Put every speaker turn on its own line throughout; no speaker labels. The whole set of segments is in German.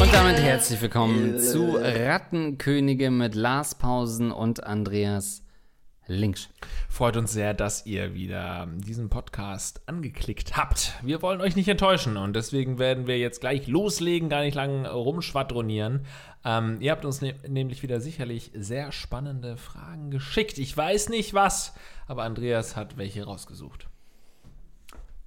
Und damit herzlich willkommen zu Rattenkönige mit Lars Pausen und Andreas Links.
Freut uns sehr, dass ihr wieder diesen Podcast angeklickt habt. Wir wollen euch nicht enttäuschen und deswegen werden wir jetzt gleich loslegen, gar nicht lang rumschwadronieren. Ähm, ihr habt uns ne nämlich wieder sicherlich sehr spannende Fragen geschickt. Ich weiß nicht was, aber Andreas hat welche rausgesucht.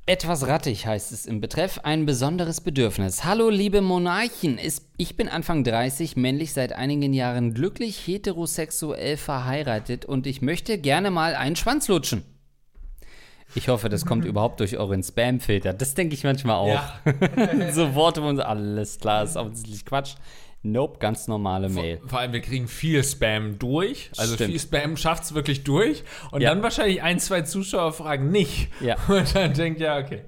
Etwas rattig heißt es im Betreff, ein besonderes Bedürfnis. Hallo liebe Monarchen, ich bin Anfang 30, männlich seit einigen Jahren glücklich heterosexuell verheiratet und ich möchte gerne mal einen Schwanz lutschen. Ich hoffe, das kommt überhaupt durch euren Spam-Filter. Das denke ich manchmal auch. Ja. so Worte und alles klar, ist offensichtlich Quatsch. Nope, ganz normale Mail.
Vor, vor, allem, wir kriegen viel Spam durch. Also Stimmt. viel Spam schafft es wirklich durch. Und ja. dann wahrscheinlich ein, zwei Zuschauer fragen nicht. Ja. Und dann denkt, ja, okay.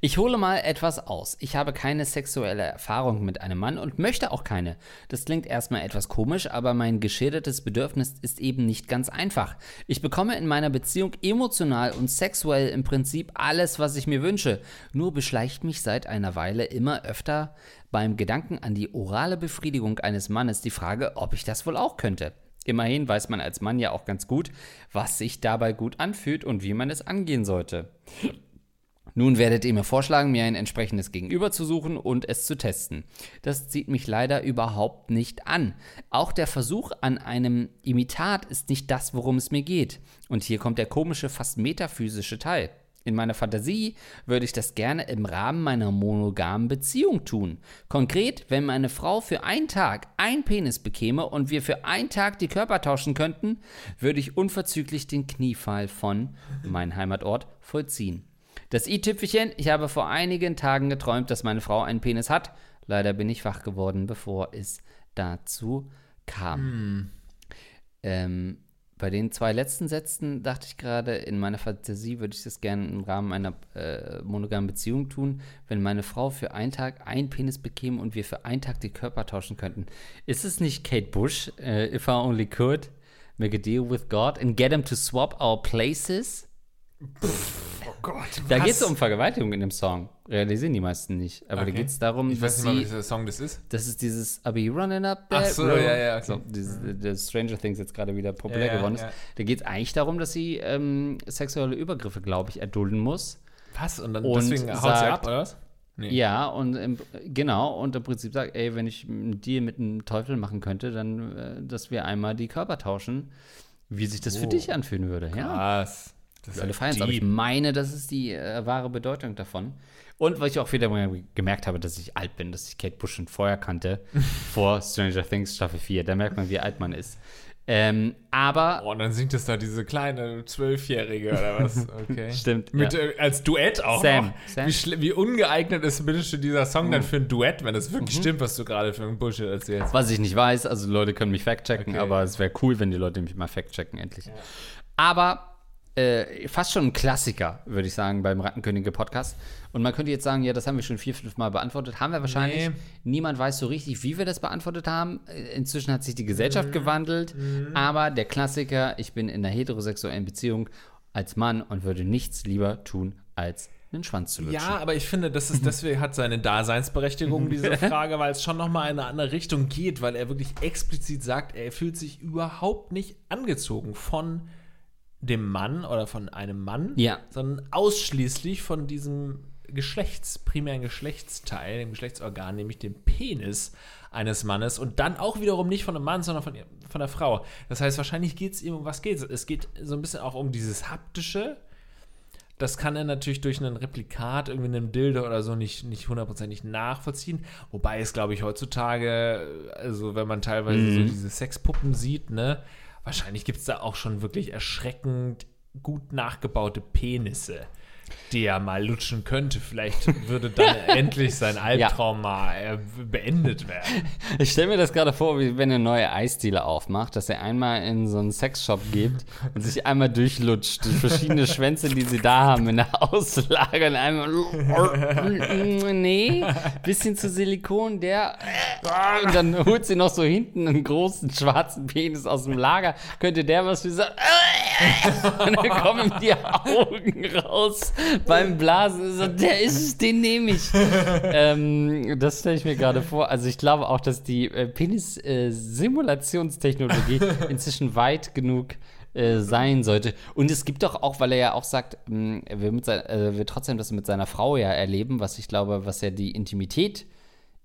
Ich hole mal etwas aus. Ich habe keine sexuelle Erfahrung mit einem Mann und möchte auch keine. Das klingt erstmal etwas komisch, aber mein geschildertes Bedürfnis ist eben nicht ganz einfach. Ich bekomme in meiner Beziehung emotional und sexuell im Prinzip alles, was ich mir wünsche. Nur beschleicht mich seit einer Weile immer öfter beim Gedanken an die orale Befriedigung eines Mannes die Frage, ob ich das wohl auch könnte. Immerhin weiß man als Mann ja auch ganz gut, was sich dabei gut anfühlt und wie man es angehen sollte. Nun werdet ihr mir vorschlagen, mir ein entsprechendes Gegenüber zu suchen und es zu testen. Das zieht mich leider überhaupt nicht an. Auch der Versuch an einem Imitat ist nicht das, worum es mir geht. Und hier kommt der komische, fast metaphysische Teil. In meiner Fantasie würde ich das gerne im Rahmen meiner monogamen Beziehung tun. Konkret, wenn meine Frau für einen Tag ein Penis bekäme und wir für einen Tag die Körper tauschen könnten, würde ich unverzüglich den Kniefall von mein Heimatort vollziehen. Das i-Tüpfelchen, ich habe vor einigen Tagen geträumt, dass meine Frau einen Penis hat. Leider bin ich wach geworden, bevor es dazu kam. Hm. Ähm, bei den zwei letzten Sätzen dachte ich gerade, in meiner Fantasie würde ich das gerne im Rahmen einer äh, monogamen Beziehung tun, wenn meine Frau für einen Tag einen Penis bekäme und wir für einen Tag die Körper tauschen könnten. Ist es nicht Kate Bush, äh, If I Only Could, make a deal with God and get him to swap our places?
Pff, oh Gott.
Da geht es um Vergewaltigung in dem Song. Realisieren die meisten nicht. Aber okay. da geht es darum,
ich weiß nicht mal, welcher Song das ist.
Das ist dieses I'll be running up that
Ach so, road. ja, ja. Okay. So,
dieses, der Stranger Things jetzt gerade wieder populär ja, geworden ist. Ja. Da geht es eigentlich darum, dass sie ähm, sexuelle Übergriffe, glaube ich, erdulden muss.
Was? Und dann und deswegen haut sagt, sie ab, oder was?
Nee. Ja, und im, genau, und im Prinzip sagt, ey, wenn ich einen Deal mit einem Teufel machen könnte, dann, äh, dass wir einmal die Körper tauschen, wie sich das oh. für dich anfühlen würde.
Krass.
Ja. Das alle feiern aber ich meine, das ist die äh, wahre Bedeutung davon. Und weil ich auch wieder gemerkt habe, dass ich alt bin, dass ich Kate Bush schon vorher kannte, vor Stranger Things Staffel 4. Da merkt man, wie alt man ist. Ähm, aber.
Oh, und dann singt es da diese kleine Zwölfjährige oder was? Okay.
Stimmt.
Mit, ja. äh, als Duett auch.
Sam. Sam.
Wie, wie, ungeeignet ist bitte dieser Song uh. dann für ein Duett, wenn es wirklich mhm. stimmt, was du gerade für ein Bullshit erzählst?
Was ich nicht weiß, also Leute können mich fact-checken, okay. aber es wäre cool, wenn die Leute mich mal fact-checken, endlich. Ja. Aber äh, fast schon ein Klassiker, würde ich sagen, beim Rattenkönige-Podcast. Und man könnte jetzt sagen, ja, das haben wir schon vier, fünf Mal beantwortet. Haben wir wahrscheinlich. Nee. Niemand weiß so richtig, wie wir das beantwortet haben. Äh, inzwischen hat sich die Gesellschaft mhm. gewandelt. Mhm. Aber der Klassiker, ich bin in einer heterosexuellen Beziehung als Mann und würde nichts lieber tun, als einen Schwanz zu lutschen.
Ja, aber ich finde, das ist deswegen hat seine Daseinsberechtigung, diese Frage, weil es schon nochmal in eine andere Richtung geht, weil er wirklich explizit sagt, er fühlt sich überhaupt nicht angezogen von dem Mann oder von einem Mann,
ja.
sondern ausschließlich von diesem Geschlechts, primären Geschlechtsteil, dem Geschlechtsorgan, nämlich dem Penis eines Mannes und dann auch wiederum nicht von einem Mann, sondern von, von der Frau. Das heißt, wahrscheinlich geht es ihm um was geht es? Es geht so ein bisschen auch um dieses haptische. Das kann er natürlich durch einen Replikat, irgendwie einem Dildo oder so nicht, nicht hundertprozentig nachvollziehen. Wobei es, glaube ich, heutzutage, also wenn man teilweise mhm. so diese Sexpuppen sieht, ne, wahrscheinlich gibt es da auch schon wirklich erschreckend gut nachgebaute Penisse. Die er mal lutschen könnte. Vielleicht würde dann endlich sein Albtraum mal äh, beendet werden.
Ich stelle mir das gerade vor, wie wenn er eine neue Eisdiele aufmacht, dass er einmal in so einen Sexshop geht und sich einmal durchlutscht durch verschiedene Schwänze, die sie da haben in der Auslage und einmal nee, bisschen zu Silikon, der und dann holt sie noch so hinten einen großen schwarzen Penis aus dem Lager. Könnte der was für sagen? Und dann kommen die Augen raus beim Blasen. So, der ist es, den nehme ich. ähm, das stelle ich mir gerade vor. Also ich glaube auch, dass die äh, Penis-Simulationstechnologie inzwischen weit genug äh, sein sollte. Und es gibt doch auch, weil er ja auch sagt, mh, er will, sein, äh, will trotzdem das mit seiner Frau ja erleben, was ich glaube, was ja die Intimität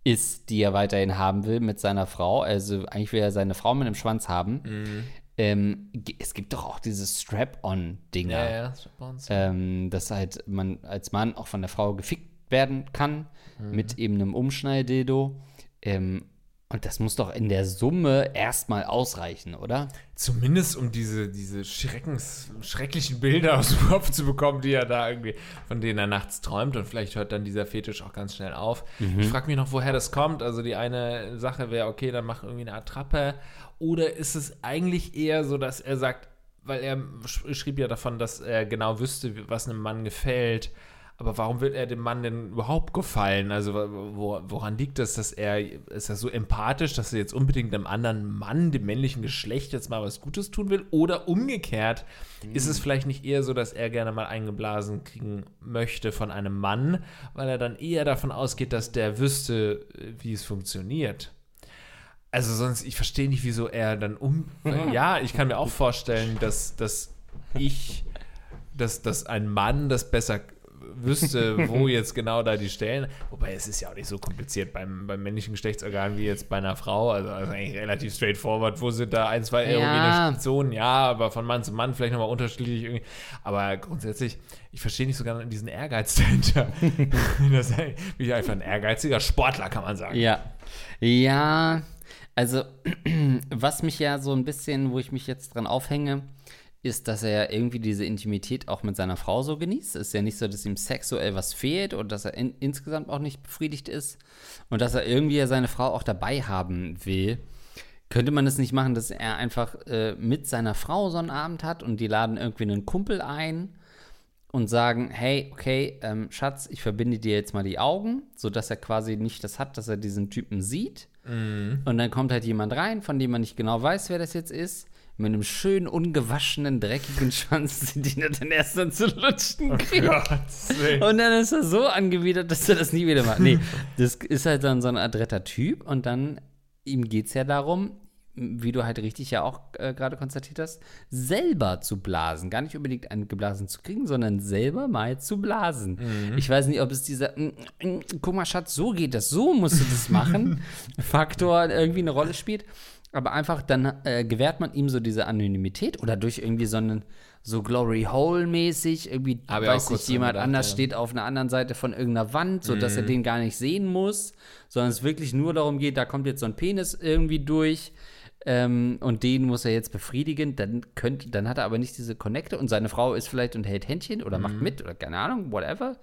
ist, die er weiterhin haben will mit seiner Frau. Also eigentlich will er seine Frau mit dem Schwanz haben.
Mhm.
Ähm, es gibt doch auch diese Strap-on-Dinger.
Ja, ja, Strap-ons.
Ähm, dass halt man als Mann auch von der Frau gefickt werden kann mit eben einem Umschnalldildo. Ähm, und das muss doch in der Summe erstmal ausreichen, oder?
Zumindest um diese, diese Schreckens, schrecklichen Bilder aus dem Kopf zu bekommen, die er da irgendwie, von denen er nachts träumt. Und vielleicht hört dann dieser Fetisch auch ganz schnell auf. Ich frage mich noch, woher das kommt. Also die eine Sache wäre, okay, dann mach irgendwie eine Attrappe. Oder ist es eigentlich eher so, dass er sagt, weil er sch- schrieb ja davon, dass er genau wüsste, was einem Mann gefällt. Aber warum will er dem Mann denn überhaupt gefallen? Also wo, woran liegt das, dass er, ist er so empathisch, dass er jetzt unbedingt einem anderen Mann, dem männlichen Geschlecht, jetzt mal was Gutes tun will? Oder umgekehrt, ist es vielleicht nicht eher so, dass er gerne mal eingeblasen kriegen möchte von einem Mann, weil er dann eher davon ausgeht, dass der wüsste, wie es funktioniert? Also sonst, ich verstehe nicht, wieso er dann um. ja, ich kann mir auch vorstellen, dass, dass ich, dass, dass ein Mann das besser wüsste, wo jetzt genau da die Stellen. Wobei es ist ja auch nicht so kompliziert beim, beim männlichen Geschlechtsorgan wie jetzt bei einer Frau. Also, also eigentlich relativ straightforward. Wo sind da ein, zwei erogene
Ja.
Zonen? Ja, aber von Mann zu Mann vielleicht nochmal unterschiedlich irgendwie. Aber grundsätzlich, ich verstehe nicht so gerne diesen Ehrgeiz dahinter. das ist einfach ein ehrgeiziger Sportler, kann man sagen.
Ja. Ja, also was mich ja so ein bisschen, wo ich mich jetzt dran aufhänge, ist, dass er irgendwie diese Intimität auch mit seiner Frau so genießt. Es ist ja nicht so, dass ihm sexuell was fehlt und dass er in, insgesamt auch nicht befriedigt ist und dass er irgendwie ja seine Frau auch dabei haben will. Könnte man es nicht machen, dass er einfach äh, mit seiner Frau so einen Abend hat und die laden irgendwie einen Kumpel ein und sagen, hey, okay, ähm, Schatz, ich verbinde dir jetzt mal die Augen, sodass er quasi nicht das hat, dass er diesen Typen sieht. Und dann kommt halt jemand rein, von dem man nicht genau weiß, wer das jetzt ist, mit einem schönen, ungewaschenen, dreckigen Schwanz, den er dann erst dann zu lutschen kriegt. Und dann ist er so angewidert, dass er das nie wieder macht. Nee, das ist halt dann so ein adretter Typ und dann, ihm geht es ja darum, wie du halt richtig ja auch äh, gerade konstatiert hast, selber zu blasen. Gar nicht unbedingt einen geblasen zu kriegen, sondern selber mal zu blasen. Ich weiß nicht, ob es dieser, mm, mm, guck mal, Schatz, so geht das, so musst du das machen, Faktor irgendwie eine Rolle spielt. Aber einfach dann äh, gewährt man ihm so diese Anonymität oder durch irgendwie so einen so Glory Hole mäßig irgendwie
auch
weiß nicht jemand
gedacht,
anders
ja.
steht auf einer anderen Seite von irgendeiner Wand, so dass er den gar nicht sehen muss, sondern es wirklich nur darum geht, da kommt jetzt so ein Penis irgendwie durch ähm, und den muss er jetzt befriedigen, dann könnte, dann hat er aber nicht diese Connecte und seine Frau ist vielleicht und hält Händchen oder macht mit oder keine Ahnung, whatever.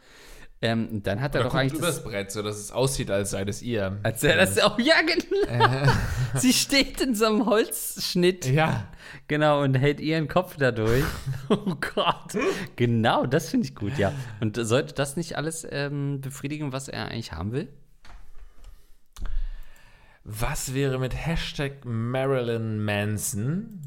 Ähm, dann hat er
Oder
doch eigentlich
übers
das,
Brett, so dass es aussieht, als sei das ihr.
als er das auch, ja genau. Sie steht in so einem Holzschnitt.
ja.
Genau, und hält ihren Kopf dadurch. Oh Gott. Genau, das finde ich gut, ja. Und sollte das nicht alles ähm, befriedigen, was er eigentlich haben will?
Was wäre mit Hashtag Marilyn Manson?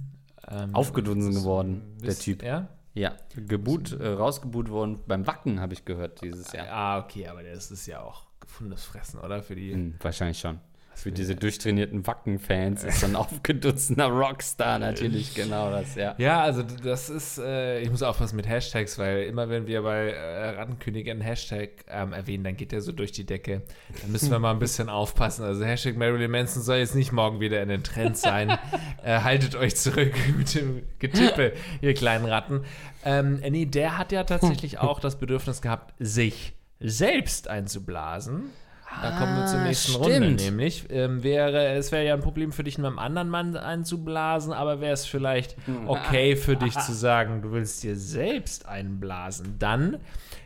Ähm,
Aufgedunsen geworden, der Typ.
Ja?
Ja, geboot, äh, rausgeboot worden beim Wacken, habe ich gehört dieses Jahr.
Ah, okay, aber das ist ja auch gefundenes Fressen, oder? Für die.
Hm, wahrscheinlich schon. Für diese durchtrainierten Wacken-Fans ist so ein aufgedunsener Rockstar natürlich genau das, ja.
Ja, also das ist, äh, ich muss aufpassen mit Hashtags, weil immer wenn wir bei äh, Rattenkönigin einen Hashtag ähm, erwähnen, dann geht der so durch die Decke. Da müssen wir mal ein bisschen aufpassen. Also Hashtag Marilyn Manson soll jetzt nicht morgen wieder in den Trend sein. äh, haltet euch zurück mit dem Getippe, ihr kleinen Ratten. Ähm, nee, der hat ja tatsächlich auch das Bedürfnis gehabt, sich selbst einzublasen. Da kommen wir zur
Ah,
nächsten
stimmt.
Runde, nämlich ähm, wäre es wäre ja ein Problem für dich, mit einem anderen Mann einzublasen, aber wäre es vielleicht okay für dich zu sagen, du willst dir selbst einblasen, dann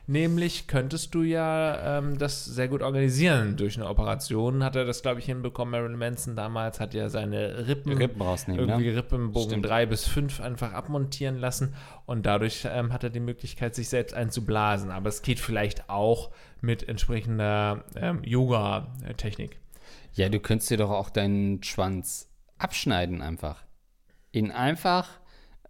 Nämlich könntest du ja ähm, das sehr gut organisieren durch eine Operation. Hat er das, glaube ich, hinbekommen. Marilyn Manson damals hat ja seine Rippen,
Rippen rausnehmen,
irgendwie
ne?
Rippenbogen
Stimmt.
3 bis 5 einfach abmontieren lassen. Und dadurch ähm, hat er die Möglichkeit, sich selbst einzublasen. Aber es geht vielleicht auch mit entsprechender ähm, Yoga-Technik.
Ja, du könntest dir doch auch deinen Schwanz abschneiden einfach. Ihn einfach,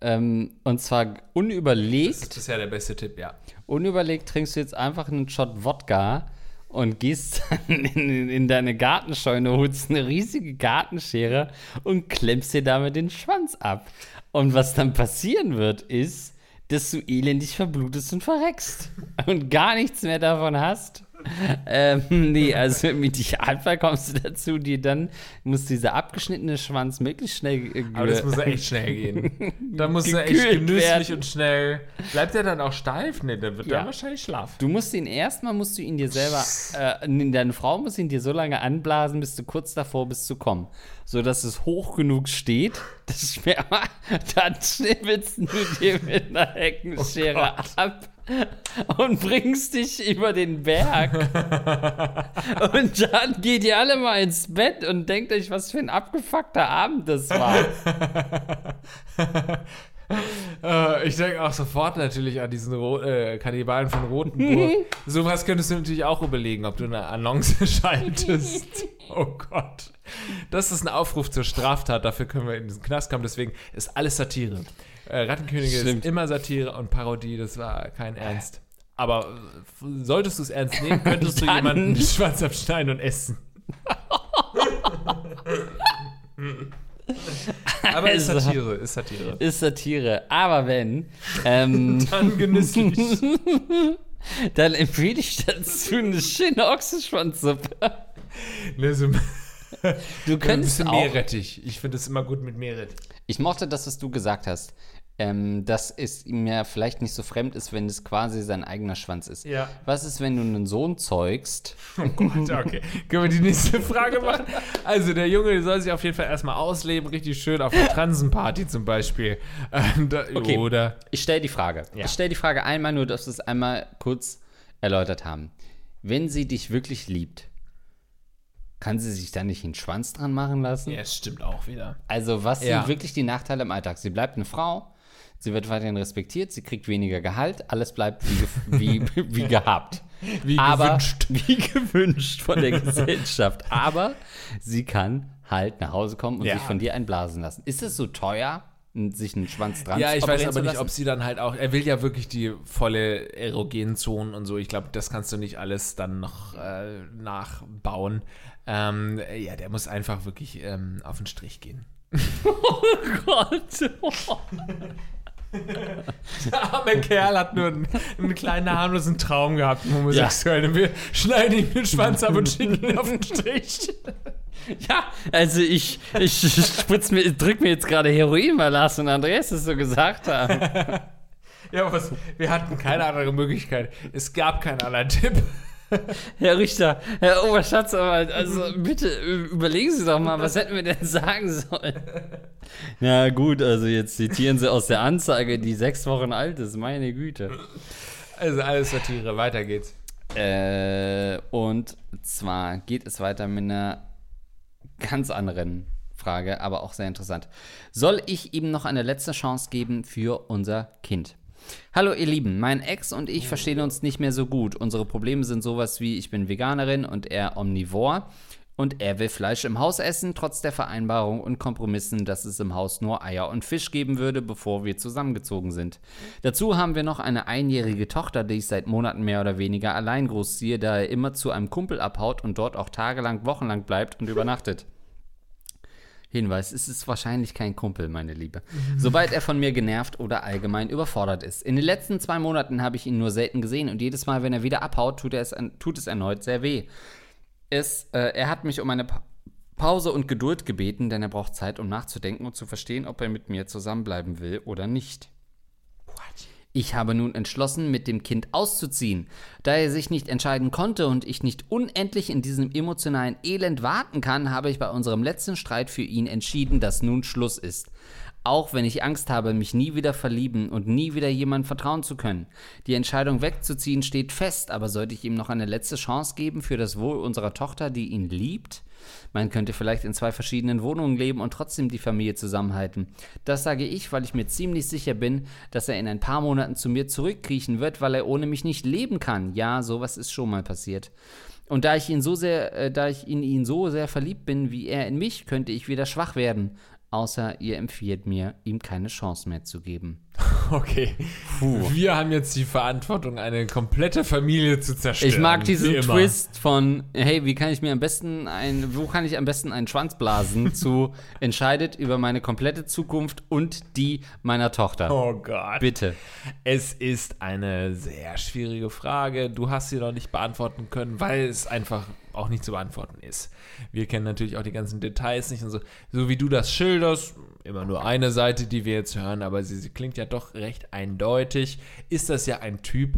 ähm, und zwar
Das ist
unüberlegt,
bisher der beste Tipp, ja.
unüberlegt trinkst du jetzt einfach einen Shot Wodka und gehst dann in, in deine Gartenscheune, holst eine riesige Gartenschere und klemmst dir damit den Schwanz ab. Und was dann passieren wird, ist, dass du elendig verblutest und verreckst und gar nichts mehr davon hast. Ähm, nee, also im Idealfall kommst du dazu, dir dann muss dieser abgeschnittene Schwanz möglichst schnell äh,
Aber das muss ja echt schnell gehen. Da muss er echt genüsslich
werden.
und schnell. Bleibt er dann auch steif? Ne, dann wird
Ja.
er wahrscheinlich schlafen.
Du musst ihn erstmal, musst du ihn dir selber, äh, nee, deine Frau muss ihn dir so lange anblasen, bis du kurz davor bist zu kommen. So dass es hoch genug steht, das Sperma, dann schnippelst du dir mit einer Heckenschere
Oh
ab und bringst dich über den Berg. und dann geht ihr alle mal ins Bett und denkt euch, was für ein abgefuckter Abend das war.
Äh, ich denke auch sofort natürlich an diesen Ro äh, Kannibalen von Rotenburg. Sowas könntest du natürlich auch überlegen, ob du eine Annonce schaltest. oh Gott. Das ist ein Aufruf zur Straftat, dafür können wir in diesen Knast kommen. Deswegen ist alles Satire. Äh, Rattenkönige
Stimmt.
ist immer Satire und Parodie, das war kein Ernst. Aber äh, solltest du es ernst nehmen, könntest du jemanden den Schwanz abschneiden und essen. Aber ist
Also.
Satire, ist Satire.
Ist Satire. Aber wenn, ähm,
Dann genüsslich.
dann empfehle ich dazu eine schöne Ochsenschwanzsuppe.
Ne, so
Du
ein
könntest
bisschen
auch.
Meerrettich. Ich finde es immer gut mit Meerrettich.
Ich mochte das, was du gesagt hast. Ähm, dass es ihm ja vielleicht nicht so fremd ist, wenn es quasi sein eigener Schwanz ist.
Ja.
Was ist, wenn du einen Sohn zeugst?
Oh Gott, okay. Können wir die nächste Frage machen? Also, der Junge soll sich auf jeden Fall erstmal ausleben, richtig schön auf einer Transenparty zum Beispiel. Ähm, da,
Okay.
Oder.
Ich stelle die Frage.
Ja.
Ich stelle die Frage einmal, nur dass wir es einmal kurz erläutert haben. Wenn sie dich wirklich liebt, kann sie sich da nicht einen Schwanz dran machen lassen?
Ja, es stimmt auch wieder.
Also, was
Ja.
sind wirklich die Nachteile im Alltag? Sie bleibt eine Frau, sie wird weiterhin respektiert, sie kriegt weniger Gehalt, alles bleibt wie, ge wie, wie gehabt.
Wie
Aber,
gewünscht.
Wie gewünscht von der Gesellschaft. Aber sie kann halt nach Hause kommen und
Ja.
sich von dir einblasen lassen. Ist es so teuer, sich einen Schwanz dran
Ja, ich weiß aber nicht, ob sie dann halt auch. Er will ja wirklich die volle erogenen Zonen und so. Ich glaube, das kannst du nicht alles dann noch äh, nachbauen. Ähm, ja, der muss einfach wirklich ähm, auf den Strich gehen.
Gott.
Der arme Kerl hat nur einen, einen kleinen harmlosen Traum gehabt, einen homosexuellen. Wir schneiden ihm den Schwanz ab und schicken ihn auf den Strich.
Ja, also ich, ich spritz mir, drück mir jetzt gerade Heroin, weil Lars und Andreas es so gesagt haben.
Ja, aber was, wir hatten keine andere Möglichkeit. Es gab keinen anderen Tipp.
Herr Richter, Herr Oberstaatsanwalt, also bitte überlegen Sie doch mal, was hätten wir denn sagen sollen? Na gut, also jetzt zitieren Sie aus der Anzeige, die sechs Wochen alt ist, meine Güte.
Also alles Satire, weiter geht's.
Äh, und zwar geht es weiter mit einer ganz anderen Frage, aber auch sehr interessant. Soll ich ihm noch eine letzte Chance geben für unser Kind? Hallo ihr Lieben, mein Ex und ich verstehen uns nicht mehr so gut. Unsere Probleme sind sowas wie ich bin Veganerin und er Omnivor und er will Fleisch im Haus essen, trotz der Vereinbarung und Kompromissen, dass es im Haus nur Eier und Fisch geben würde, bevor wir zusammengezogen sind. Dazu haben wir noch eine einjährige Tochter, die ich seit Monaten mehr oder weniger allein großziehe, da er immer zu einem Kumpel abhaut und dort auch tagelang, wochenlang bleibt und übernachtet. Hinweis, es ist wahrscheinlich kein Kumpel, meine Liebe. Sobald er von mir genervt oder allgemein überfordert ist. In den letzten zwei Monaten habe ich ihn nur selten gesehen und jedes Mal, wenn er wieder abhaut, tut, er es, tut es erneut sehr weh. Es, äh, er hat mich um eine pa Pause und Geduld gebeten, denn er braucht Zeit, um nachzudenken und zu verstehen, ob er mit mir zusammenbleiben will oder nicht. Ich habe nun entschlossen, mit dem Kind auszuziehen. Da er sich nicht entscheiden konnte und ich nicht unendlich in diesem emotionalen Elend warten kann, habe ich bei unserem letzten Streit für ihn entschieden, dass nun Schluss ist. Auch wenn ich Angst habe, mich nie wieder verlieben und nie wieder jemandem vertrauen zu können. Die Entscheidung wegzuziehen steht fest, aber sollte ich ihm noch eine letzte Chance geben für das Wohl unserer Tochter, die ihn liebt? Man könnte vielleicht in zwei verschiedenen Wohnungen leben und trotzdem die Familie zusammenhalten. Das sage ich, weil ich mir ziemlich sicher bin, dass er in ein paar Monaten zu mir zurückkriechen wird, weil er ohne mich nicht leben kann. Ja, sowas ist schon mal passiert. Und da ich ihn so sehr, äh, da ich in ihn so sehr verliebt bin wie er in mich, könnte ich wieder schwach werden. Außer ihr empfiehlt mir, ihm keine Chance mehr zu geben.
Okay. Puh. Wir haben jetzt die Verantwortung, eine komplette Familie zu zerstören.
Ich mag diesen Twist von, hey, wie kann ich mir am besten ein, wo kann ich am besten einen Schwanz blasen, zu entscheidet über meine komplette Zukunft und die meiner Tochter.
Oh Gott.
Bitte.
Es ist eine sehr schwierige Frage. Du hast sie noch nicht beantworten können, weil es einfach auch nicht zu beantworten ist. Wir kennen natürlich auch die ganzen Details nicht und so. So wie du das schilderst, immer nur eine Seite, die wir jetzt hören, aber sie, sie klingt ja doch recht eindeutig. Ist das ja ein Typ,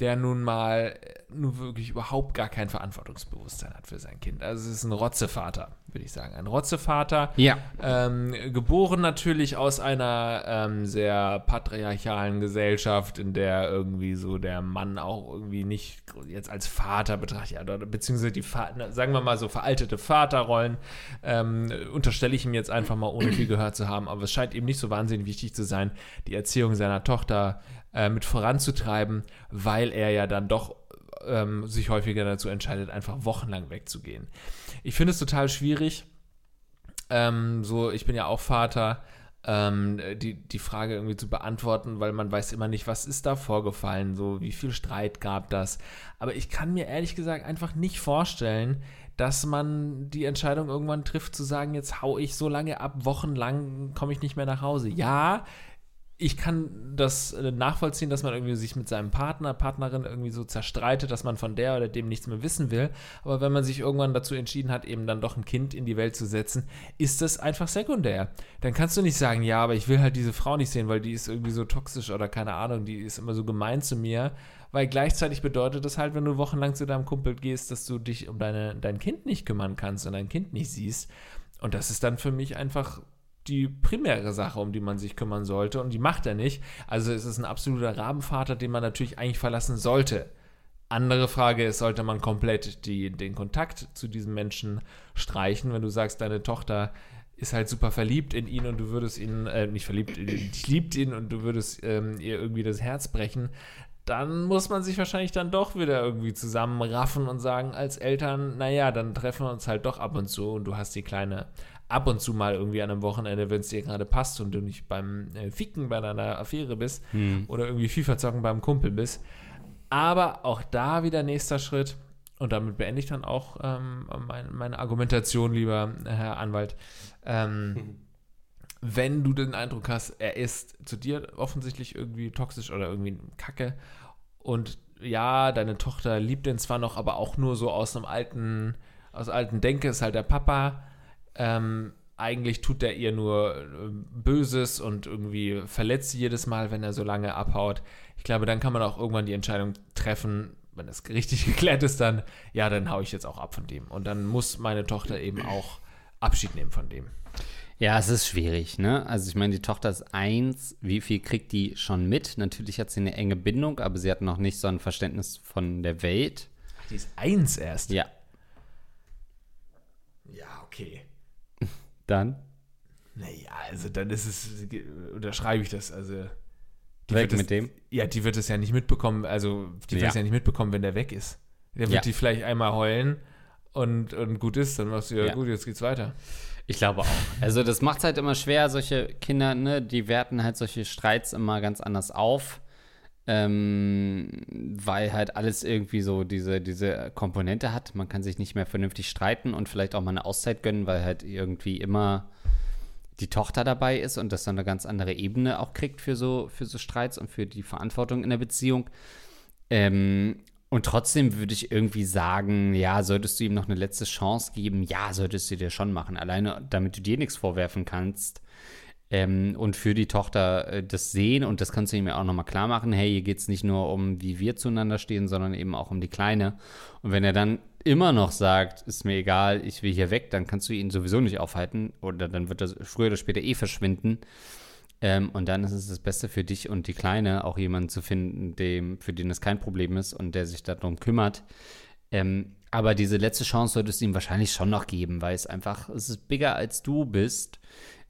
der nun mal nur wirklich überhaupt gar kein Verantwortungsbewusstsein hat für sein Kind. Also es ist ein Rotzevater, würde ich sagen. Ein Rotzevater.
Ja.
Ähm, geboren natürlich aus einer ähm, sehr patriarchalen Gesellschaft, in der irgendwie so der Mann auch irgendwie nicht jetzt als Vater betrachtet, ja, beziehungsweise die, sagen wir mal so veraltete Vaterrollen, ähm, unterstelle ich ihm jetzt einfach mal, ohne viel gehört zu haben. Aber es scheint ihm nicht so wahnsinnig wichtig zu sein, die Erziehung seiner Tochter äh, mit voranzutreiben, weil er ja dann doch ähm, sich häufiger dazu entscheidet, einfach wochenlang wegzugehen. Ich finde es total schwierig. Ähm, so, ich bin ja auch Vater, ähm, die, die Frage irgendwie zu beantworten, weil man weiß immer nicht, was ist da vorgefallen, so wie viel Streit gab das. Aber ich kann mir ehrlich gesagt einfach nicht vorstellen, dass man die Entscheidung irgendwann trifft, zu sagen, jetzt hau ich so lange ab, wochenlang komme ich nicht mehr nach Hause. Ja, ich kann das äh, nachvollziehen, dass man irgendwie sich mit seinem Partner, Partnerin irgendwie so zerstreitet, dass man von der oder dem nichts mehr wissen will. Aber wenn man sich irgendwann dazu entschieden hat, eben dann doch ein Kind in die Welt zu setzen, ist das einfach sekundär. Dann kannst du nicht sagen, ja, aber ich will halt diese Frau nicht sehen, weil die ist irgendwie so toxisch oder keine Ahnung, die ist immer so gemein zu mir. Weil gleichzeitig bedeutet das halt, wenn du wochenlang zu deinem Kumpel gehst, dass du dich um deine, dein Kind nicht kümmern kannst und dein Kind nicht siehst. Und das ist dann für mich einfach die primäre Sache, um die man sich kümmern sollte. Und die macht er nicht. Also es ist ein absoluter Rabenvater, den man natürlich eigentlich verlassen sollte. Andere Frage ist, sollte man komplett die, den Kontakt zu diesem Menschen streichen, wenn du sagst, deine Tochter ist halt super verliebt in ihn und du würdest ihn, äh, nicht verliebt, dich liebt ihn und du würdest ähm, ihr irgendwie das Herz brechen, dann muss man sich wahrscheinlich dann doch wieder irgendwie zusammenraffen und sagen als Eltern, naja, dann treffen wir uns halt doch ab und zu und du hast die kleine ab und zu mal irgendwie an einem Wochenende, wenn es dir gerade passt und du nicht beim äh, Ficken bei deiner Affäre bist hm. oder irgendwie FIFA zocken beim Kumpel bist. Aber auch da wieder nächster Schritt. Und damit beende ich dann auch ähm, meine, meine, Argumentation, lieber Herr Anwalt. Ähm, hm. Wenn du den Eindruck hast, er ist zu dir offensichtlich irgendwie toxisch oder irgendwie Kacke und ja, deine Tochter liebt den zwar noch, aber auch nur so aus einem alten, aus alten Denke ist halt der Papa ähm, eigentlich tut er ihr nur äh, Böses und irgendwie verletzt sie jedes Mal, wenn er so lange abhaut. Ich glaube, dann kann man auch irgendwann die Entscheidung treffen, wenn das richtig geklärt ist, dann, ja, dann haue ich jetzt auch ab von dem. Und dann muss meine Tochter eben auch Abschied nehmen von dem.
Ja, es ist schwierig, ne? Also ich meine, die Tochter ist eins, wie viel kriegt die schon mit? Natürlich hat sie eine enge Bindung, aber sie hat noch nicht so ein Verständnis von der Welt.
Ach, die ist eins erst?
Ja.
Ja, okay.
Dann?
Naja, also dann ist es, unterschreibe ich das, also.
weg
mit
das, dem?
Ja, die wird es ja nicht mitbekommen, also die wird es ja. ja nicht mitbekommen, wenn der weg ist. Der wird ja. die vielleicht einmal heulen und, und gut ist, dann machst du ja, ja, gut, jetzt geht's weiter.
Ich glaube auch. Also das macht es halt immer schwer, solche Kinder, ne, die werten halt solche Streits immer ganz anders auf ähm, weil halt alles irgendwie so diese, diese Komponente hat. Man kann sich nicht mehr vernünftig streiten und vielleicht auch mal eine Auszeit gönnen, weil halt irgendwie immer die Tochter dabei ist und das dann eine ganz andere Ebene auch kriegt für so, für so Streits und für die Verantwortung in der Beziehung. Ähm, und trotzdem würde ich irgendwie sagen, ja, solltest du ihm noch eine letzte Chance geben? Ja, solltest du dir schon machen. Alleine, damit du dir nichts vorwerfen kannst, Ähm, und für die Tochter äh, das sehen und das kannst du ihm ja auch nochmal klar machen, hey, hier geht es nicht nur um, wie wir zueinander stehen, sondern eben auch um die Kleine. Und wenn er dann immer noch sagt, ist mir egal, ich will hier weg, dann kannst du ihn sowieso nicht aufhalten oder dann wird er früher oder später eh verschwinden. Ähm, und dann ist es das Beste für dich und die Kleine, auch jemanden zu finden, dem, für den es kein Problem ist und der sich darum kümmert. Ähm, aber diese letzte Chance solltest du ihm wahrscheinlich schon noch geben, weil es einfach, es ist bigger als du bist.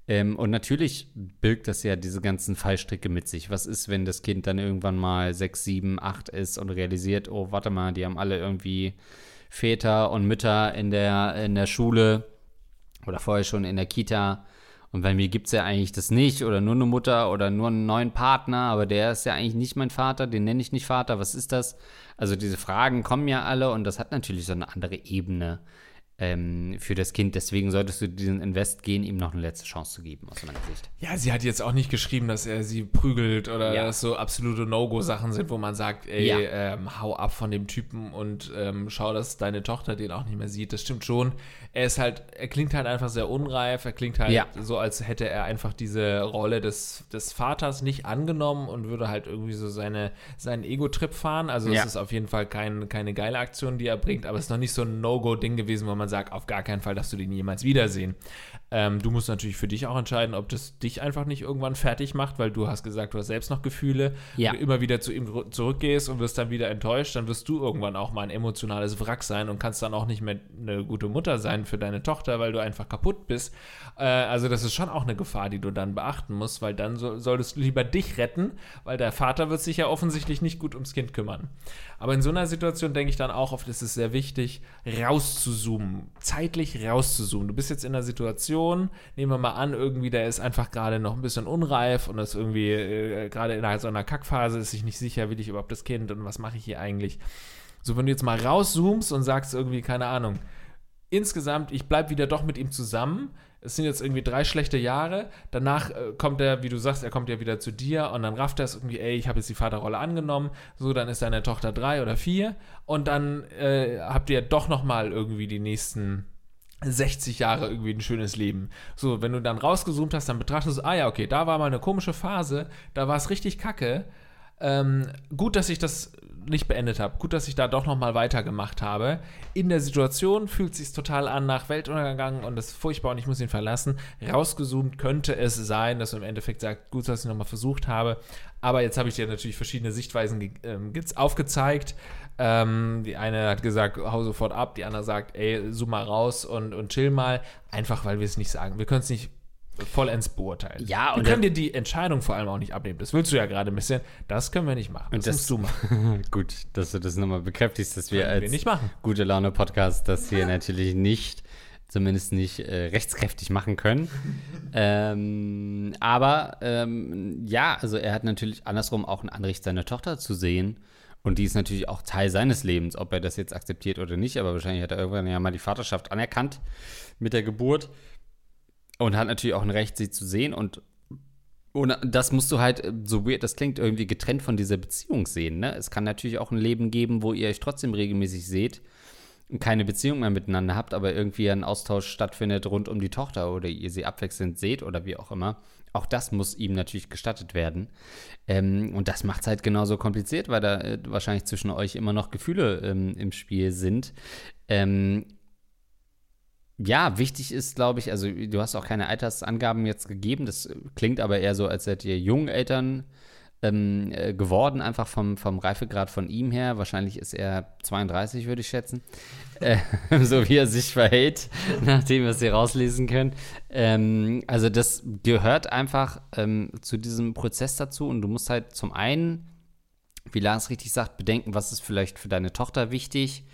Ähm, und natürlich birgt das ja diese ganzen Fallstricke mit sich. Was ist, wenn das Kind dann irgendwann mal sechs, sieben, acht ist und realisiert, oh, warte mal, die haben alle irgendwie Väter und Mütter in der, in der Schule oder vorher schon in der Kita. Und bei mir gibt es ja eigentlich das nicht oder nur eine Mutter oder nur einen neuen Partner, aber der ist ja eigentlich nicht mein Vater, den nenne ich nicht Vater. Was ist das? Also diese Fragen kommen ja alle und das hat natürlich so eine andere Ebene ähm, für das Kind. Deswegen solltest du diesen Invest gehen, ihm noch eine letzte Chance zu geben, aus meiner Sicht.
Ja, sie hat jetzt auch nicht geschrieben, dass er sie prügelt oder ja. dass so absolute No-Go-Sachen sind, wo man sagt, ey, ja. ähm, hau ab von dem Typen und ähm, schau, dass deine Tochter den auch nicht mehr sieht. Das stimmt schon. Er ist halt, er klingt halt einfach sehr unreif. Er klingt halt ja. so, als hätte er einfach diese Rolle des, des Vaters nicht angenommen und würde halt irgendwie so seine, seinen Ego-Trip fahren. Also es ist auf jeden Fall kein, keine geile Aktion, die er bringt, aber es ist noch nicht so ein No-Go-Ding gewesen, wo man man sagt, auf gar keinen Fall, dass du den jemals wiedersehen. Ähm, du musst natürlich für dich auch entscheiden, ob das dich einfach nicht irgendwann fertig macht, weil du hast gesagt, du hast selbst noch Gefühle. Ja. Wenn du immer wieder zu ihm zurückgehst und wirst dann wieder enttäuscht, dann wirst du irgendwann auch mal ein emotionales Wrack sein und kannst dann auch nicht mehr eine gute Mutter sein für deine Tochter, weil du einfach kaputt bist. Äh, also das ist schon auch eine Gefahr, die du dann beachten musst, weil dann so, solltest du lieber dich retten, weil der Vater wird sich ja offensichtlich nicht gut ums Kind kümmern. Aber in so einer Situation denke ich dann auch oft, ist es sehr wichtig, rauszuzoomen, zeitlich rauszuzoomen. Du bist jetzt in einer Situation, nehmen wir mal an, irgendwie, der ist einfach gerade noch ein bisschen unreif und ist irgendwie äh, gerade in so einer Kackphase, ist sich nicht sicher, will ich überhaupt das Kind und was mache ich hier eigentlich. So, wenn du jetzt mal rauszoomst und sagst irgendwie, keine Ahnung, insgesamt, ich bleibe wieder doch mit ihm zusammen, es sind jetzt irgendwie drei schlechte Jahre. Danach äh, kommt er, wie du sagst, er kommt ja wieder zu dir und dann rafft er es irgendwie, ey, ich habe jetzt die Vaterrolle angenommen. So, dann ist deine Tochter drei oder vier und dann äh, habt ihr doch noch mal irgendwie die nächsten 60 Jahre irgendwie ein schönes Leben. So, wenn du dann rausgezoomt hast, dann betrachtest du, ah ja, okay, da war mal eine komische Phase, da war es richtig kacke. Ähm, gut, dass ich das nicht beendet habe. Gut, dass ich da doch noch mal weitergemacht habe. In der Situation fühlt es sich total an nach Weltuntergang und das ist furchtbar und ich muss ihn verlassen. Rausgezoomt könnte es sein, dass du im Endeffekt sagst, gut, dass ich noch mal versucht habe. Aber jetzt habe ich dir natürlich verschiedene Sichtweisen ähm, aufgezeigt. Ähm, die eine hat gesagt, hau sofort ab. Die andere sagt, ey, zoom mal raus und, und chill mal. Einfach, weil wir es nicht sagen. Wir können es nicht vollends beurteilen.
Ja,
und wir können dir die Entscheidung vor allem auch nicht abnehmen. Das willst du ja gerade ein bisschen. Das können wir nicht machen.
Das, das musst du machen. gut, dass du das nochmal bekräftigst, dass wir als
wir
gute Laune Podcast das hier natürlich nicht, zumindest nicht äh, rechtskräftig machen können. ähm, aber ähm, ja, also er hat natürlich andersrum auch ein Anrecht, seine Tochter zu sehen. Und die ist natürlich auch Teil seines Lebens, ob er das jetzt akzeptiert oder nicht. Aber wahrscheinlich hat er irgendwann ja mal die Vaterschaft anerkannt mit der Geburt. Und hat natürlich auch ein Recht, sie zu sehen. Und, und das musst du halt, so weird das klingt, irgendwie getrennt von dieser Beziehung sehen. Ne? Es kann natürlich auch ein Leben geben, wo ihr euch trotzdem regelmäßig seht und keine Beziehung mehr miteinander habt, aber irgendwie ein Austausch stattfindet rund um die Tochter oder ihr sie abwechselnd seht oder wie auch immer. Auch das muss ihm natürlich gestattet werden. Ähm, und das macht es halt genauso kompliziert, weil da äh, wahrscheinlich zwischen euch immer noch Gefühle ähm, im Spiel sind. Ähm, ja, wichtig ist, glaube ich, also du hast auch keine Altersangaben jetzt gegeben. Das klingt aber eher so, als seid ihr jungen Eltern ähm, äh, geworden, einfach vom, vom Reifegrad von ihm her. Wahrscheinlich ist er 32, würde ich schätzen. Äh, so wie er sich verhält, nachdem wir es hier rauslesen können. Ähm, also, das gehört einfach ähm, zu diesem Prozess dazu. Und du musst halt zum einen, wie Lars richtig sagt, bedenken, was ist vielleicht für deine Tochter wichtig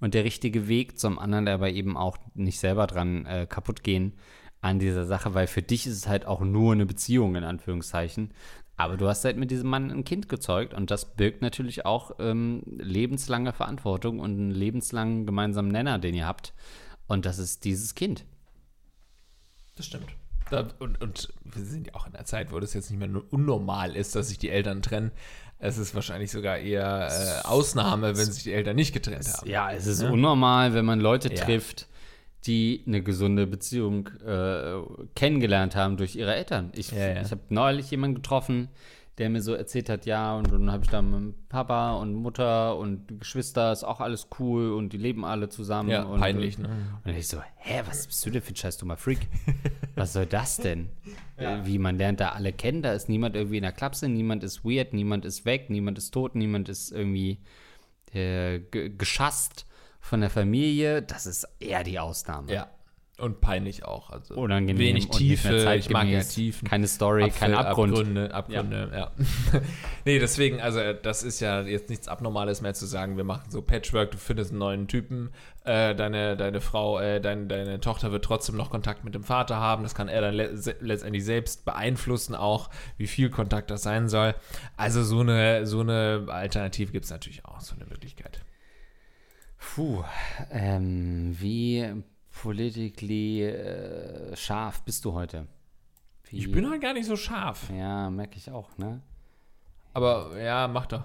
und der richtige Weg, zum anderen aber eben auch nicht selber dran äh, kaputt gehen an dieser Sache, weil für dich ist es halt auch nur eine Beziehung in Anführungszeichen. Aber du hast halt mit diesem Mann ein Kind gezeugt und das birgt natürlich auch ähm, lebenslange Verantwortung und einen lebenslangen gemeinsamen Nenner, den ihr habt. Und das ist dieses Kind.
Das stimmt. Und, und wir sind ja auch in einer Zeit, wo das jetzt nicht mehr unnormal ist, dass sich die Eltern trennen. Es ist wahrscheinlich sogar eher äh, Ausnahme, wenn sich die Eltern nicht getrennt haben.
Ja, es ist ja? unnormal, wenn man Leute ja. trifft, die eine gesunde Beziehung äh, kennengelernt haben durch ihre Eltern. Ich,
Ja, ja.
ich habe neulich jemanden getroffen, der mir so erzählt hat, ja, und dann habe ich da mit Papa und Mutter und Geschwister, ist auch alles cool und die leben alle zusammen.
Ja,
und,
peinlich, ne?
Und dann ich so, hä, was bist du denn für ein scheiß dummer Freak? was soll das denn? Äh, Wie, man lernt da alle kennen, da ist niemand irgendwie in der Klapse, niemand ist weird, niemand ist weg, niemand ist tot, niemand ist irgendwie äh, ge- geschasst von der Familie. Das ist eher die Ausnahme.
Ja. Und peinlich auch. Also
Unangenehm
wenig Tiefe. Ich mag ja. Tiefen.
Keine Story,
Apfel,
kein Abgrund.
Abgründe, Abgründe, ja. nee, deswegen, also das ist ja jetzt nichts Abnormales mehr zu sagen, wir machen so Patchwork, du findest einen neuen Typen, äh, deine, deine Frau, äh, dein, deine Tochter wird trotzdem noch Kontakt mit dem Vater haben, das kann er dann le se letztendlich selbst beeinflussen auch, wie viel Kontakt das sein soll. Also so eine, so eine Alternative gibt es natürlich auch, so eine Möglichkeit.
Puh, ähm, wie politically äh, scharf bist du heute? Wie,
Ich bin halt gar nicht so scharf,
Ja, merke ich auch, ne?
aber ja, mach doch.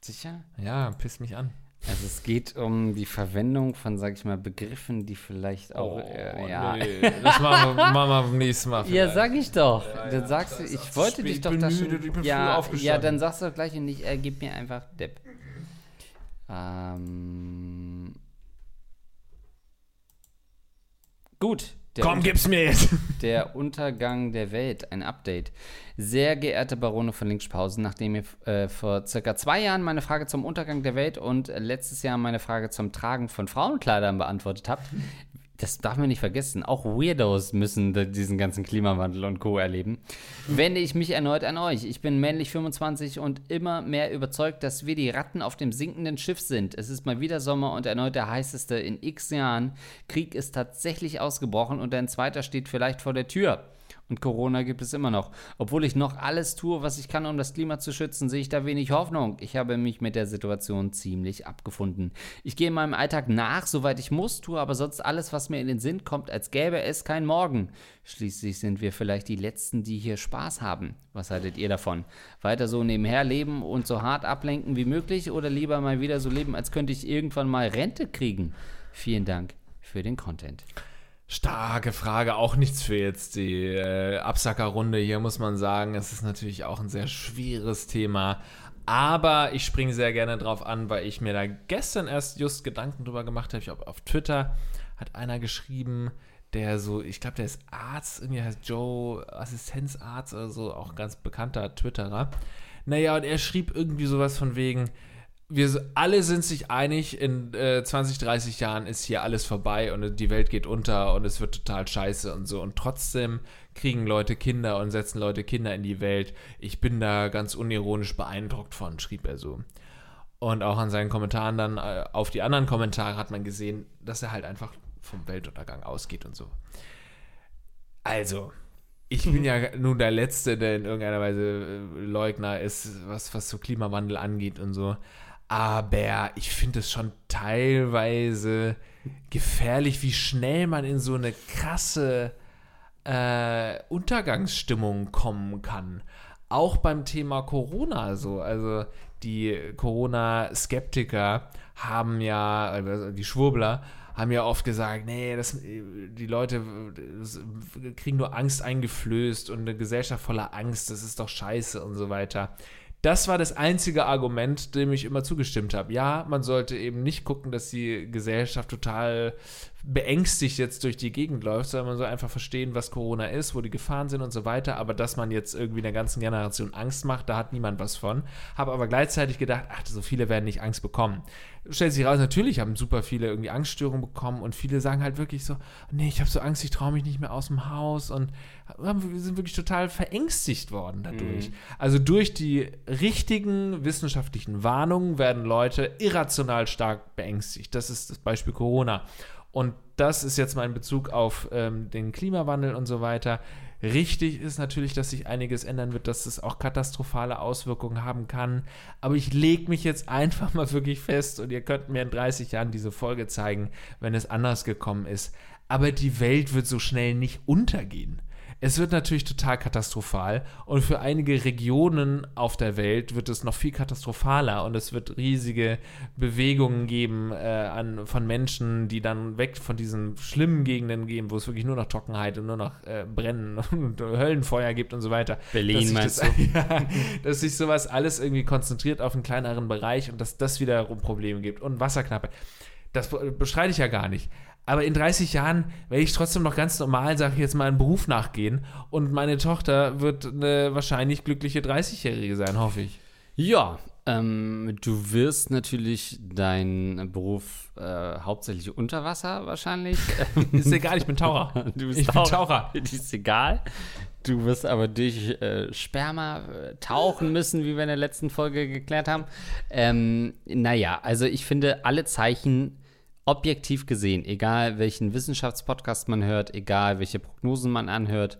Sicher?
Ja, pisst mich an.
Also es geht um die Verwendung von, sag ich mal, Begriffen, die vielleicht auch, äh, ja.
Oh, nee, das machen wir, machen wir beim nächsten Mal.
Ja,
vielleicht.
sag ich doch.
Ja,
dann
ja,
sagst du, ich wollte dich
Ich
doch da schon. ja, ja, dann sagst du doch gleich und nicht, äh, gib mir einfach Depp. Ähm, gut. Der
Komm,
Unter-
gib's mir jetzt.
Der Untergang der Welt, ein Update. Sehr geehrte Barone von Linkspausen, nachdem ihr äh, vor circa zwei Jahren meine Frage zum Untergang der Welt und letztes Jahr meine Frage zum Tragen von Frauenkleidern beantwortet habt, das darf man nicht vergessen, auch Weirdos müssen diesen ganzen Klimawandel und Co. erleben, wende ich mich erneut an euch. Ich bin männlich 25 und immer mehr überzeugt, dass wir die Ratten auf dem sinkenden Schiff sind. Es ist mal wieder Sommer und erneut der heißeste in x Jahren. Krieg ist tatsächlich ausgebrochen und ein zweiter steht vielleicht vor der Tür. Und Corona gibt es immer noch. Obwohl ich noch alles tue, was ich kann, um das Klima zu schützen, sehe ich da wenig Hoffnung. Ich habe mich mit der Situation ziemlich abgefunden. Ich gehe meinem Alltag nach, soweit ich muss, tue aber sonst alles, was mir in den Sinn kommt, als gäbe es kein Morgen. Schließlich sind wir vielleicht die Letzten, die hier Spaß haben. Was haltet ihr davon? Weiter so nebenher leben und so hart ablenken wie möglich oder lieber mal wieder so leben, als könnte ich irgendwann mal Rente kriegen? Vielen Dank für den Content.
Starke Frage, auch nichts für jetzt die äh, Absackerrunde. Hier muss man sagen, es ist natürlich auch ein sehr schweres Thema. Aber ich springe sehr gerne drauf an, weil ich mir da gestern erst just Gedanken drüber gemacht habe. Ich glaube, auf Twitter hat einer geschrieben, der so, ich glaube, der ist Arzt, irgendwie heißt Joe, Assistenzarzt oder so, auch ein ganz bekannter Twitterer. Naja, und er schrieb irgendwie sowas von wegen, wir alle sind sich einig, in äh, 20, 30 Jahren ist hier alles vorbei und die Welt geht unter und es wird total scheiße und so. Und trotzdem kriegen Leute Kinder und setzen Leute Kinder in die Welt. Ich bin da ganz unironisch beeindruckt von, schrieb er so. Und auch an seinen Kommentaren dann äh, auf die anderen Kommentare hat man gesehen, dass er halt einfach vom Weltuntergang ausgeht und so. Also, ich bin ja nun der Letzte, der in irgendeiner Weise äh, Leugner ist, was, was so Klimawandel angeht und so. Aber ich finde es schon teilweise gefährlich, wie schnell man in so eine krasse äh, Untergangsstimmung kommen kann. Auch beim Thema Corona so. Also die Corona-Skeptiker haben ja, also die Schwurbler, haben ja oft gesagt, nee, das, die Leute kriegen nur Angst eingeflößt und eine Gesellschaft voller Angst, das ist doch scheiße und so weiter. Das war das einzige Argument, dem ich immer zugestimmt habe. Ja, man sollte eben nicht gucken, dass die Gesellschaft total beängstigt jetzt durch die Gegend läuft, sondern man soll einfach verstehen, was Corona ist, wo die Gefahren sind und so weiter. Aber dass man jetzt irgendwie der ganzen Generation Angst macht, da hat niemand was von. Habe aber gleichzeitig gedacht, ach, so viele werden nicht Angst bekommen. Stellt sich raus, natürlich haben super viele irgendwie Angststörungen bekommen und viele sagen halt wirklich so, nee, ich habe so Angst, ich traue mich nicht mehr aus dem Haus und haben, sind wirklich total verängstigt worden dadurch.
Mhm.
Also durch die richtigen wissenschaftlichen Warnungen werden Leute irrational stark beängstigt. Das ist das Beispiel Corona. Und das ist jetzt mein Bezug auf ähm, den Klimawandel und so weiter. Richtig ist natürlich, dass sich einiges ändern wird, dass es auch katastrophale Auswirkungen haben kann. Aber ich lege mich jetzt einfach mal wirklich fest und ihr könnt mir in 30 Jahren diese Folge zeigen, wenn es anders gekommen ist. Aber die Welt wird so schnell nicht untergehen. Es wird natürlich total katastrophal und für einige Regionen auf der Welt wird es noch viel katastrophaler und es wird riesige Bewegungen geben äh, an, von Menschen, die dann weg von diesen schlimmen Gegenden gehen, wo es wirklich nur noch Trockenheit und nur noch äh, Brennen und Höllenfeuer gibt und so weiter.
Berlin
dass
meinst
das, ja, dass sich sowas alles irgendwie konzentriert auf einen kleineren Bereich und dass das wiederum Probleme gibt und Wasserknappe. Das bestreite ich ja gar nicht. Aber in 30 Jahren werde ich trotzdem noch ganz normal, sage ich jetzt mal, einen Beruf nachgehen. Und meine Tochter wird eine wahrscheinlich glückliche 30-Jährige sein, hoffe ich.
Ja, ähm, du wirst natürlich deinen Beruf äh, hauptsächlich unter Wasser wahrscheinlich.
Ist egal, ich bin Taucher.
Du bist
ich bin
Taucher.
Taucher.
ist egal. Du wirst aber durch äh, Sperma äh, tauchen müssen, wie wir in der letzten Folge geklärt haben. Ähm, naja, also ich finde alle Zeichen objektiv gesehen, egal welchen Wissenschaftspodcast man hört, egal welche Prognosen man anhört,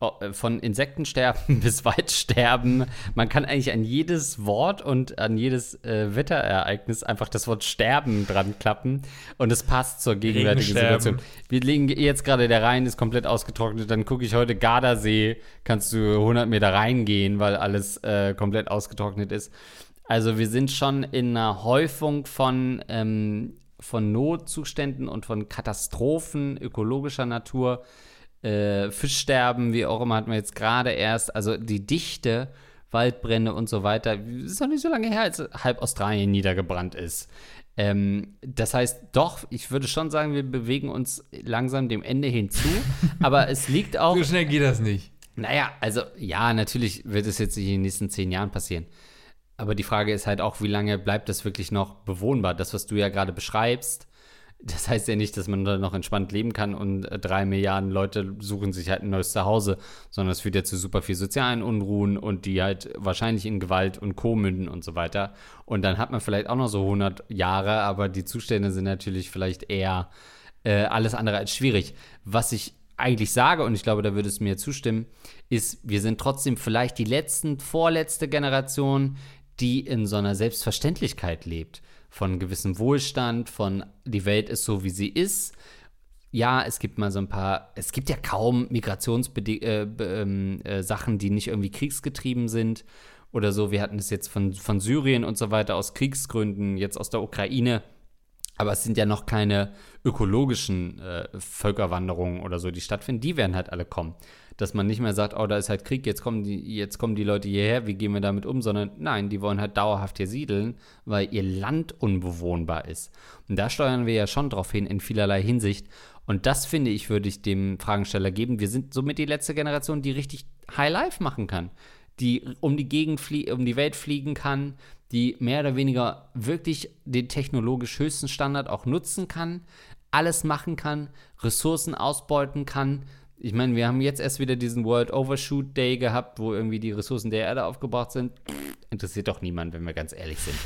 äh, von Insektensterben bis Waldsterben, man kann eigentlich an jedes Wort und an jedes äh, Wetterereignis einfach das Wort Sterben dran klappen und es passt zur gegenwärtigen. Situation. Wir liegen jetzt gerade, der Rhein ist komplett ausgetrocknet, dann gucke ich heute Gardasee, kannst du 100 Meter reingehen, weil alles äh, komplett ausgetrocknet ist. Also wir sind schon in einer Häufung von, ähm, von Notzuständen und von Katastrophen ökologischer Natur. Äh, Fischsterben, wie auch immer, hatten wir jetzt gerade erst. Also die Dichte, Waldbrände und so weiter. Ist noch nicht so lange her, als halb Australien niedergebrannt ist. Ähm, das heißt, doch, ich würde schon sagen, wir bewegen uns langsam dem Ende hinzu. aber es liegt auch.
So schnell geht das nicht.
Naja, also ja, natürlich wird es jetzt nicht in den nächsten zehn Jahren passieren. Aber die Frage ist halt auch, wie lange bleibt das wirklich noch bewohnbar? Das, was du ja gerade beschreibst, das heißt ja nicht, dass man da noch entspannt leben kann und äh, drei Milliarden Leute suchen sich halt ein neues Zuhause, sondern es führt ja zu super viel sozialen Unruhen und die halt wahrscheinlich in Gewalt und Co. münden und so weiter. Und dann hat man vielleicht auch noch so 100 Jahre, aber die Zustände sind natürlich vielleicht eher äh, alles andere als schwierig. Was ich eigentlich sage, und ich glaube, da würde es mir zustimmen, ist, wir sind trotzdem vielleicht die letzten, vorletzte Generation, die in so einer Selbstverständlichkeit lebt. Von gewissem Wohlstand, von die Welt ist so, wie sie ist. Ja, es gibt mal so ein paar, es gibt ja kaum Migrationssachen, äh, ähm, äh, die nicht irgendwie kriegsgetrieben sind oder so. Wir hatten es jetzt von, von Syrien und so weiter aus Kriegsgründen, jetzt aus der Ukraine. Aber es sind ja noch keine ökologischen äh, Völkerwanderungen oder so, die stattfinden. Die werden halt alle kommen. Dass man nicht mehr sagt, oh, da ist halt Krieg, jetzt kommen die, jetzt kommen die Leute hierher, wie gehen wir damit um, sondern nein, die wollen halt dauerhaft hier siedeln, weil ihr Land unbewohnbar ist. Und da steuern wir ja schon drauf hin in vielerlei Hinsicht. Und das finde ich, würde ich dem Fragensteller geben. Wir sind somit die letzte Generation, die richtig High Life machen kann die um die Gegend um die Welt fliegen kann, die mehr oder weniger wirklich den technologisch höchsten Standard auch nutzen kann, alles machen kann, Ressourcen ausbeuten kann. Ich meine, wir haben jetzt erst wieder diesen World Overshoot Day gehabt, wo irgendwie die Ressourcen der Erde aufgebraucht sind. Interessiert doch niemand, wenn wir ganz ehrlich sind.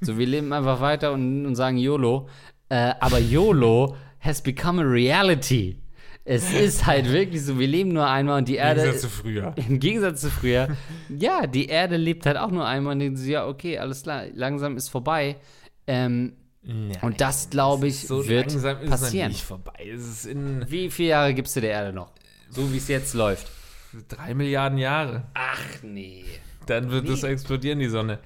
So, wir leben einfach weiter und, und sagen YOLO. Äh, aber YOLO has become a reality. Es ist halt wirklich so, wir leben nur einmal und die Erde.
Gegensatz zu früher.
Im Gegensatz zu früher. ja, die Erde lebt halt auch nur einmal und denkt sie, ja, okay, alles klar, langsam ist vorbei. Ähm, und das, glaube ich,
So
wird
langsam ist
passieren.
nicht vorbei. Es ist in
Wie viele Jahre gibst du der Erde noch? So wie es jetzt läuft.
drei Milliarden Jahre.
Ach nee.
Dann wird
Wie?
es explodieren, die Sonne.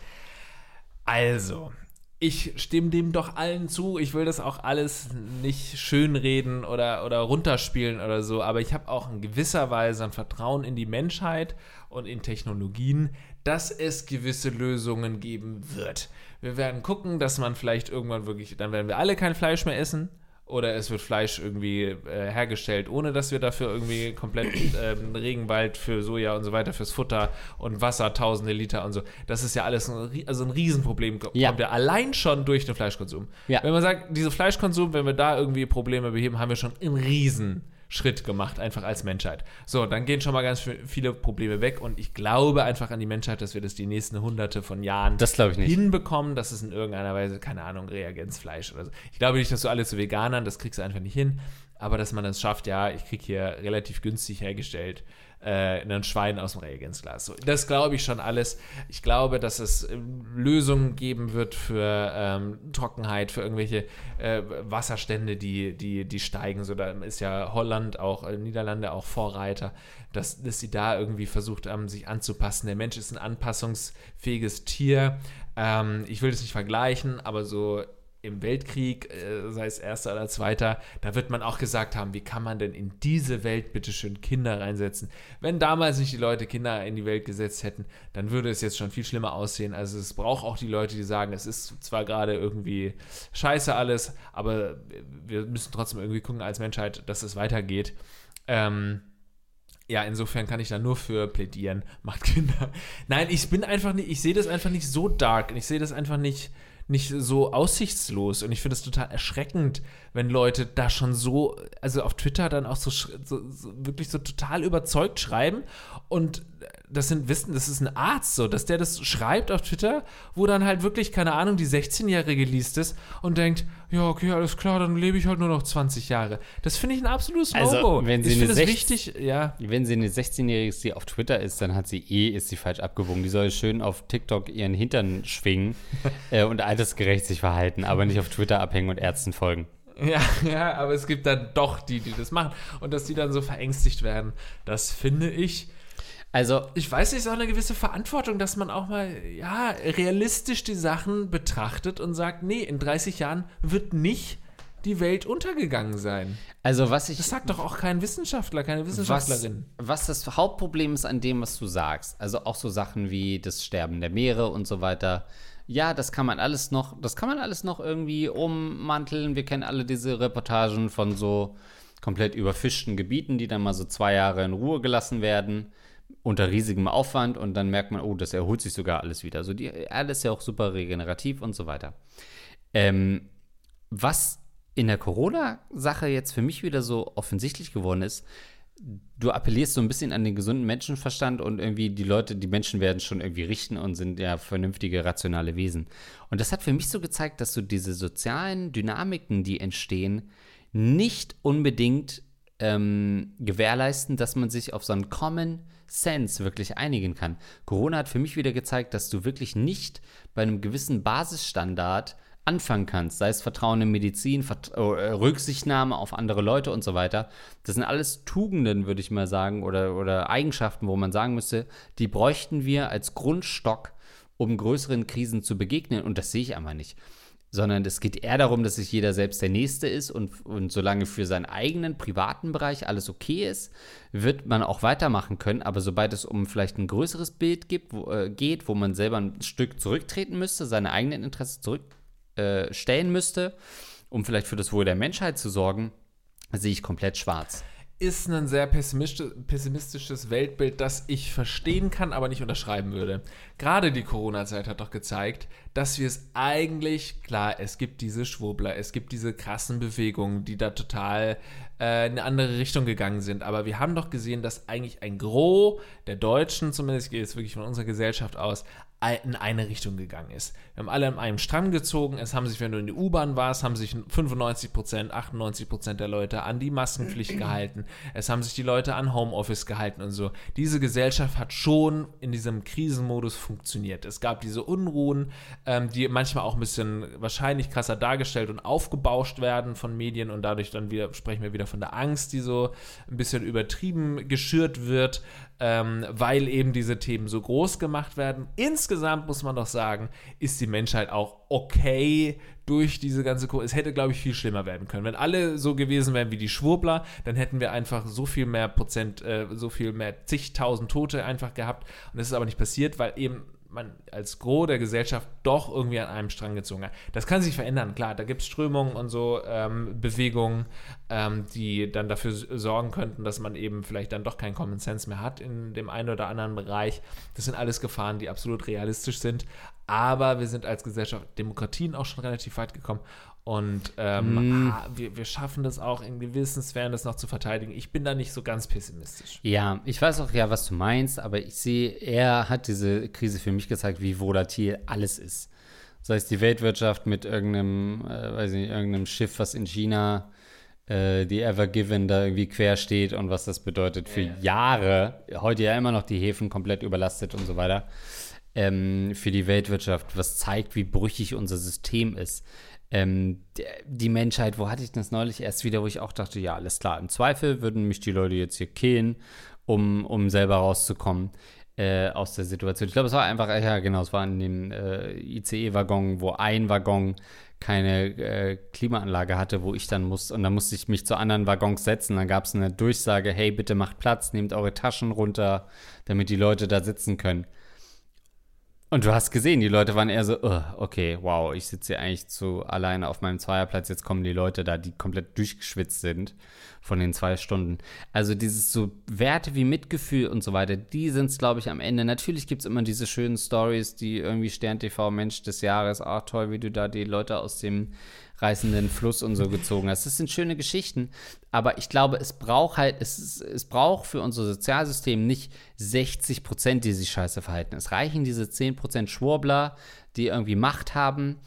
Also, ich stimme dem doch allen zu. Ich will das auch alles nicht schönreden oder, oder runterspielen oder so, aber ich habe auch in gewisser Weise ein Vertrauen in die Menschheit und in Technologien, dass es gewisse Lösungen geben wird. Wir werden gucken, dass man vielleicht irgendwann wirklich, dann werden wir alle kein Fleisch mehr essen. Oder es wird Fleisch irgendwie äh, hergestellt, ohne dass wir dafür irgendwie komplett ähm, Regenwald für Soja und so weiter, fürs Futter und Wasser, tausende Liter und so. Das ist ja alles ein, also ein Riesenproblem. Kommt
Ja.
ja allein schon durch den Fleischkonsum.
Ja.
Wenn man sagt, dieser Fleischkonsum, wenn wir da irgendwie Probleme beheben, haben wir schon einen Riesenschritt gemacht, einfach als Menschheit. So, dann gehen schon mal ganz vi- viele Probleme weg und ich glaube einfach an die Menschheit, dass wir das die nächsten hunderte von Jahren
Das ich nicht.
hinbekommen, dass es in irgendeiner Weise, keine Ahnung, Reagenzfleisch oder so. Ich glaube nicht, dass du alle zu Veganern, das kriegst du einfach nicht hin. Aber dass man es schafft, ja, ich kriege hier relativ günstig hergestellt äh, ein Schwein aus dem Reagenzglas. So, das glaube ich schon alles. Ich glaube, dass es äh, Lösungen geben wird für ähm, Trockenheit, für irgendwelche äh, Wasserstände, die, die, die steigen. So, da ist ja Holland auch, äh, Niederlande auch Vorreiter, dass, dass sie da irgendwie versucht haben, sich anzupassen. Der Mensch ist ein anpassungsfähiges Tier. Ähm, ich will das nicht vergleichen, aber so im Weltkrieg, äh, sei es erster oder zweiter, da wird man auch gesagt haben, wie kann man denn in diese Welt bitteschön Kinder reinsetzen? Wenn damals nicht die Leute Kinder in die Welt gesetzt hätten, dann würde es jetzt schon viel schlimmer aussehen. Also es braucht auch die Leute, die sagen, es ist zwar gerade irgendwie scheiße alles, aber wir müssen trotzdem irgendwie gucken als Menschheit, dass es weitergeht. Ähm, ja, insofern kann ich da nur für plädieren. Macht Kinder. Nein, ich bin einfach nicht, ich sehe das einfach nicht so dark. Ich sehe das einfach nicht nicht so aussichtslos. Und ich finde es total erschreckend, wenn Leute da schon so, also auf Twitter dann auch so, so, so, wirklich so total überzeugt schreiben. Und das sind Wissen, das ist ein Arzt so, dass der das schreibt auf Twitter, wo dann halt wirklich, keine Ahnung, die 16-Jährige liest es und denkt, ja, okay, alles klar, dann lebe ich halt nur noch 20 Jahre. Das finde ich ein absolutes
Also,
No-Go.
wenn sie
ich
eine
finde es
16
wichtig, ja.
Wenn sie eine 16-Jährige ist, die auf Twitter ist, dann hat sie eh, ist sie falsch abgewogen. Die soll schön auf TikTok ihren Hintern schwingen äh, und altersgerecht sich verhalten, aber nicht auf Twitter abhängen und Ärzten folgen.
Ja, ja, aber es gibt dann doch die, die das machen. Und dass die dann so verängstigt werden, das finde ich.
Also,
Ich weiß nicht, ist auch eine gewisse Verantwortung, dass man auch mal, ja, realistisch die Sachen betrachtet und sagt, nee, in 30 Jahren wird nicht die Welt untergegangen sein.
also was ich.
Das sagt doch auch kein Wissenschaftler, keine
was,
Wissenschaftlerin.
was das Hauptproblem ist an dem, was du sagst, also auch so Sachen wie das Sterben der Meere und so weiter. Ja, das kann man alles noch, das kann man alles noch irgendwie ummanteln. Wir kennen alle diese Reportagen von so komplett überfischten Gebieten, die dann mal so zwei Jahre in Ruhe gelassen werden, unter riesigem Aufwand und dann merkt man, oh, das erholt sich sogar alles wieder. Also die Erde ist ja auch super regenerativ und so weiter. Ähm, was in der Corona-Sache jetzt für mich wieder so offensichtlich geworden ist, du appellierst so ein bisschen an den gesunden Menschenverstand und irgendwie die Leute, die Menschen werden schon irgendwie richten und sind ja vernünftige, rationale Wesen. Und das hat für mich so gezeigt, dass so diese sozialen Dynamiken, die entstehen, nicht unbedingt ähm, gewährleisten, dass man sich auf so einen Common Sense wirklich einigen kann. Corona hat für mich wieder gezeigt, dass du wirklich nicht bei einem gewissen Basisstandard anfangen kannst, sei es Vertrauen in Medizin, Vert äh, Rücksichtnahme auf andere Leute und so weiter. Das sind alles Tugenden, würde ich mal sagen, oder, oder Eigenschaften, wo man sagen müsste, die bräuchten wir als Grundstock, um größeren Krisen zu begegnen. Und das sehe ich einfach nicht. Sondern es geht eher darum, dass sich jeder selbst der Nächste ist und, und solange für seinen eigenen privaten Bereich alles okay ist, wird man auch weitermachen können. Aber sobald es um vielleicht ein größeres Bild gibt, wo, äh, geht, wo man selber ein Stück zurücktreten müsste, seine eigenen Interessen zurückstellen äh, müsste, um vielleicht für das Wohl der Menschheit zu sorgen, sehe ich komplett schwarz.
Ist ein sehr pessimistisch, pessimistisches Weltbild, das ich verstehen kann, aber nicht unterschreiben würde. Gerade die Corona-Zeit hat doch gezeigt, dass wir es eigentlich, klar, es gibt diese Schwurbler, es gibt diese krassen Bewegungen, die da total äh, in eine andere Richtung gegangen sind. Aber wir haben doch gesehen, dass eigentlich ein Gros der Deutschen, zumindest geht es wirklich von unserer Gesellschaft aus, in eine Richtung gegangen ist. Wir haben alle an einem Strang gezogen. Es haben sich, wenn du in die U-Bahn warst, haben sich 95 Prozent, 98 Prozent der Leute an die Maskenpflicht gehalten. Es haben sich die Leute an Homeoffice gehalten und so. Diese Gesellschaft hat schon in diesem Krisenmodus funktioniert. Es gab diese Unruhen, ähm, die manchmal auch ein bisschen wahrscheinlich krasser dargestellt und aufgebauscht werden von Medien und dadurch dann wieder sprechen wir wieder von der Angst, die so ein bisschen übertrieben geschürt wird ähm, weil eben diese Themen so groß gemacht werden. Insgesamt muss man doch sagen, ist die Menschheit auch okay durch diese ganze Kurve. Es hätte, glaube ich, viel schlimmer werden können. Wenn alle so gewesen wären wie die Schwurbler, dann hätten wir einfach so viel mehr Prozent, äh, so viel mehr zigtausend Tote einfach gehabt. Und das ist aber nicht passiert, weil eben man als Gros der Gesellschaft doch irgendwie an einem Strang gezogen hat. Das kann sich verändern, klar, da gibt es Strömungen und so ähm, Bewegungen, ähm, die dann dafür sorgen könnten, dass man eben vielleicht dann doch keinen Common Sense mehr hat in dem einen oder anderen Bereich. Das sind alles Gefahren, die absolut realistisch sind. Aber wir sind als Gesellschaft Demokratien auch schon relativ weit gekommen und ähm,
Mm.
ah, wir, wir schaffen das auch in gewissen Sphären, das noch zu verteidigen. Ich bin da nicht so ganz pessimistisch.
Ja, ich weiß auch ja, was du meinst, aber ich sehe, er hat diese Krise für mich gezeigt, wie volatil alles ist. Sei es die Weltwirtschaft mit irgendeinem, äh, weiß nicht, irgendeinem Schiff, was in China äh, die Ever Given da irgendwie quer steht und was das bedeutet für yeah. Jahre. Heute ja immer noch die Häfen komplett überlastet und so weiter. Ähm, für die Weltwirtschaft, was zeigt, wie brüchig unser System ist. Ähm, die Menschheit, wo hatte ich das neulich erst wieder, wo ich auch dachte, ja, alles klar, im Zweifel würden mich die Leute jetzt hier killen, um, um selber rauszukommen äh, aus der Situation. Ich glaube, es war einfach, ja genau, es war in dem äh, ICE-Waggon, wo ein Waggon keine äh, Klimaanlage hatte, wo ich dann musste, und dann musste ich mich zu anderen Waggons setzen. Dann gab es eine Durchsage, hey, bitte macht Platz, nehmt eure Taschen runter, damit die Leute da sitzen können. Und du hast gesehen, die Leute waren eher so, oh, okay, wow, ich sitze hier eigentlich zu alleine auf meinem Zweierplatz, jetzt kommen die Leute da, die komplett durchgeschwitzt sind von den zwei Stunden. Also dieses so Werte wie Mitgefühl und so weiter, die sind es, glaube ich, am Ende. Natürlich gibt es immer diese schönen Stories, die irgendwie Stern TV Mensch des Jahres, ach toll, wie du da die Leute aus dem reißenden Fluss und so gezogen hast. Das sind schöne Geschichten, aber ich glaube, es braucht halt, es, es braucht für unser Sozialsystem nicht 60 Prozent, die sich scheiße verhalten. Es reichen diese 10 Prozent Schwurbler, die irgendwie Macht haben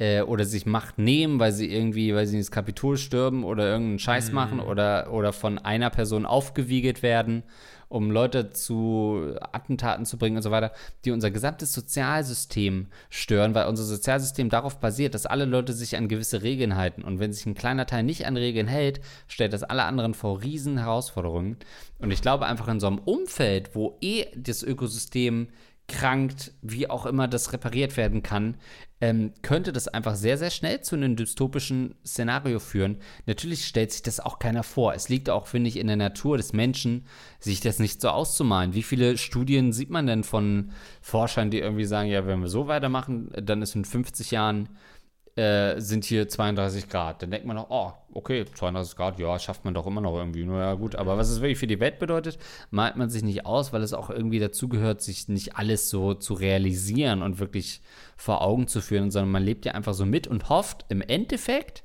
äh, oder sich Macht nehmen, weil sie irgendwie, weil sie ins Kapitol stürmen oder irgendeinen Scheiß mhm. machen oder, oder von einer Person aufgewiegelt werden um Leute zu Attentaten zu bringen und so weiter, die unser gesamtes Sozialsystem stören, weil unser Sozialsystem darauf basiert, dass alle Leute sich an gewisse Regeln halten. Und wenn sich ein kleiner Teil nicht an Regeln hält, stellt das alle anderen vor riesen Herausforderungen. Und ich glaube einfach in so einem Umfeld, wo eh das Ökosystem krankt, wie auch immer das repariert werden kann, ähm, könnte das einfach sehr, sehr schnell zu einem dystopischen Szenario führen. Natürlich stellt sich das auch keiner vor. Es liegt auch, finde ich, in der Natur des Menschen, sich das nicht so auszumalen. Wie viele Studien sieht man denn von Forschern, die irgendwie sagen, ja, wenn wir so weitermachen, dann ist in 50 Jahren äh, sind hier 32 Grad. Dann denkt man noch, oh, okay, 32 Grad, ja, schafft man doch immer noch irgendwie. Nur ja, gut, aber was es wirklich für die Welt bedeutet, malt man sich nicht aus, weil es auch irgendwie dazugehört, sich nicht alles so zu realisieren und wirklich vor Augen zu führen, sondern man lebt ja einfach so mit und hofft im Endeffekt,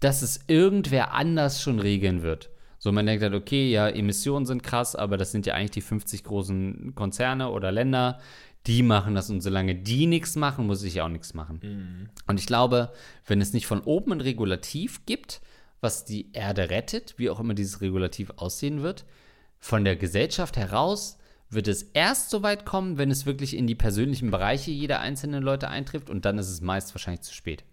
dass es irgendwer anders schon regeln wird. So, man denkt halt, okay, ja, Emissionen sind krass, aber das sind ja eigentlich die 50 großen Konzerne oder Länder, die machen das und solange die nichts machen, muss ich auch nichts machen. Mhm. Und ich glaube, wenn es nicht von oben ein Regulativ gibt, was die Erde rettet, wie auch immer dieses Regulativ aussehen wird, von der Gesellschaft heraus wird es erst so weit kommen, wenn es wirklich in die persönlichen Bereiche jeder einzelnen Leute eintrifft und dann ist es meist wahrscheinlich zu spät.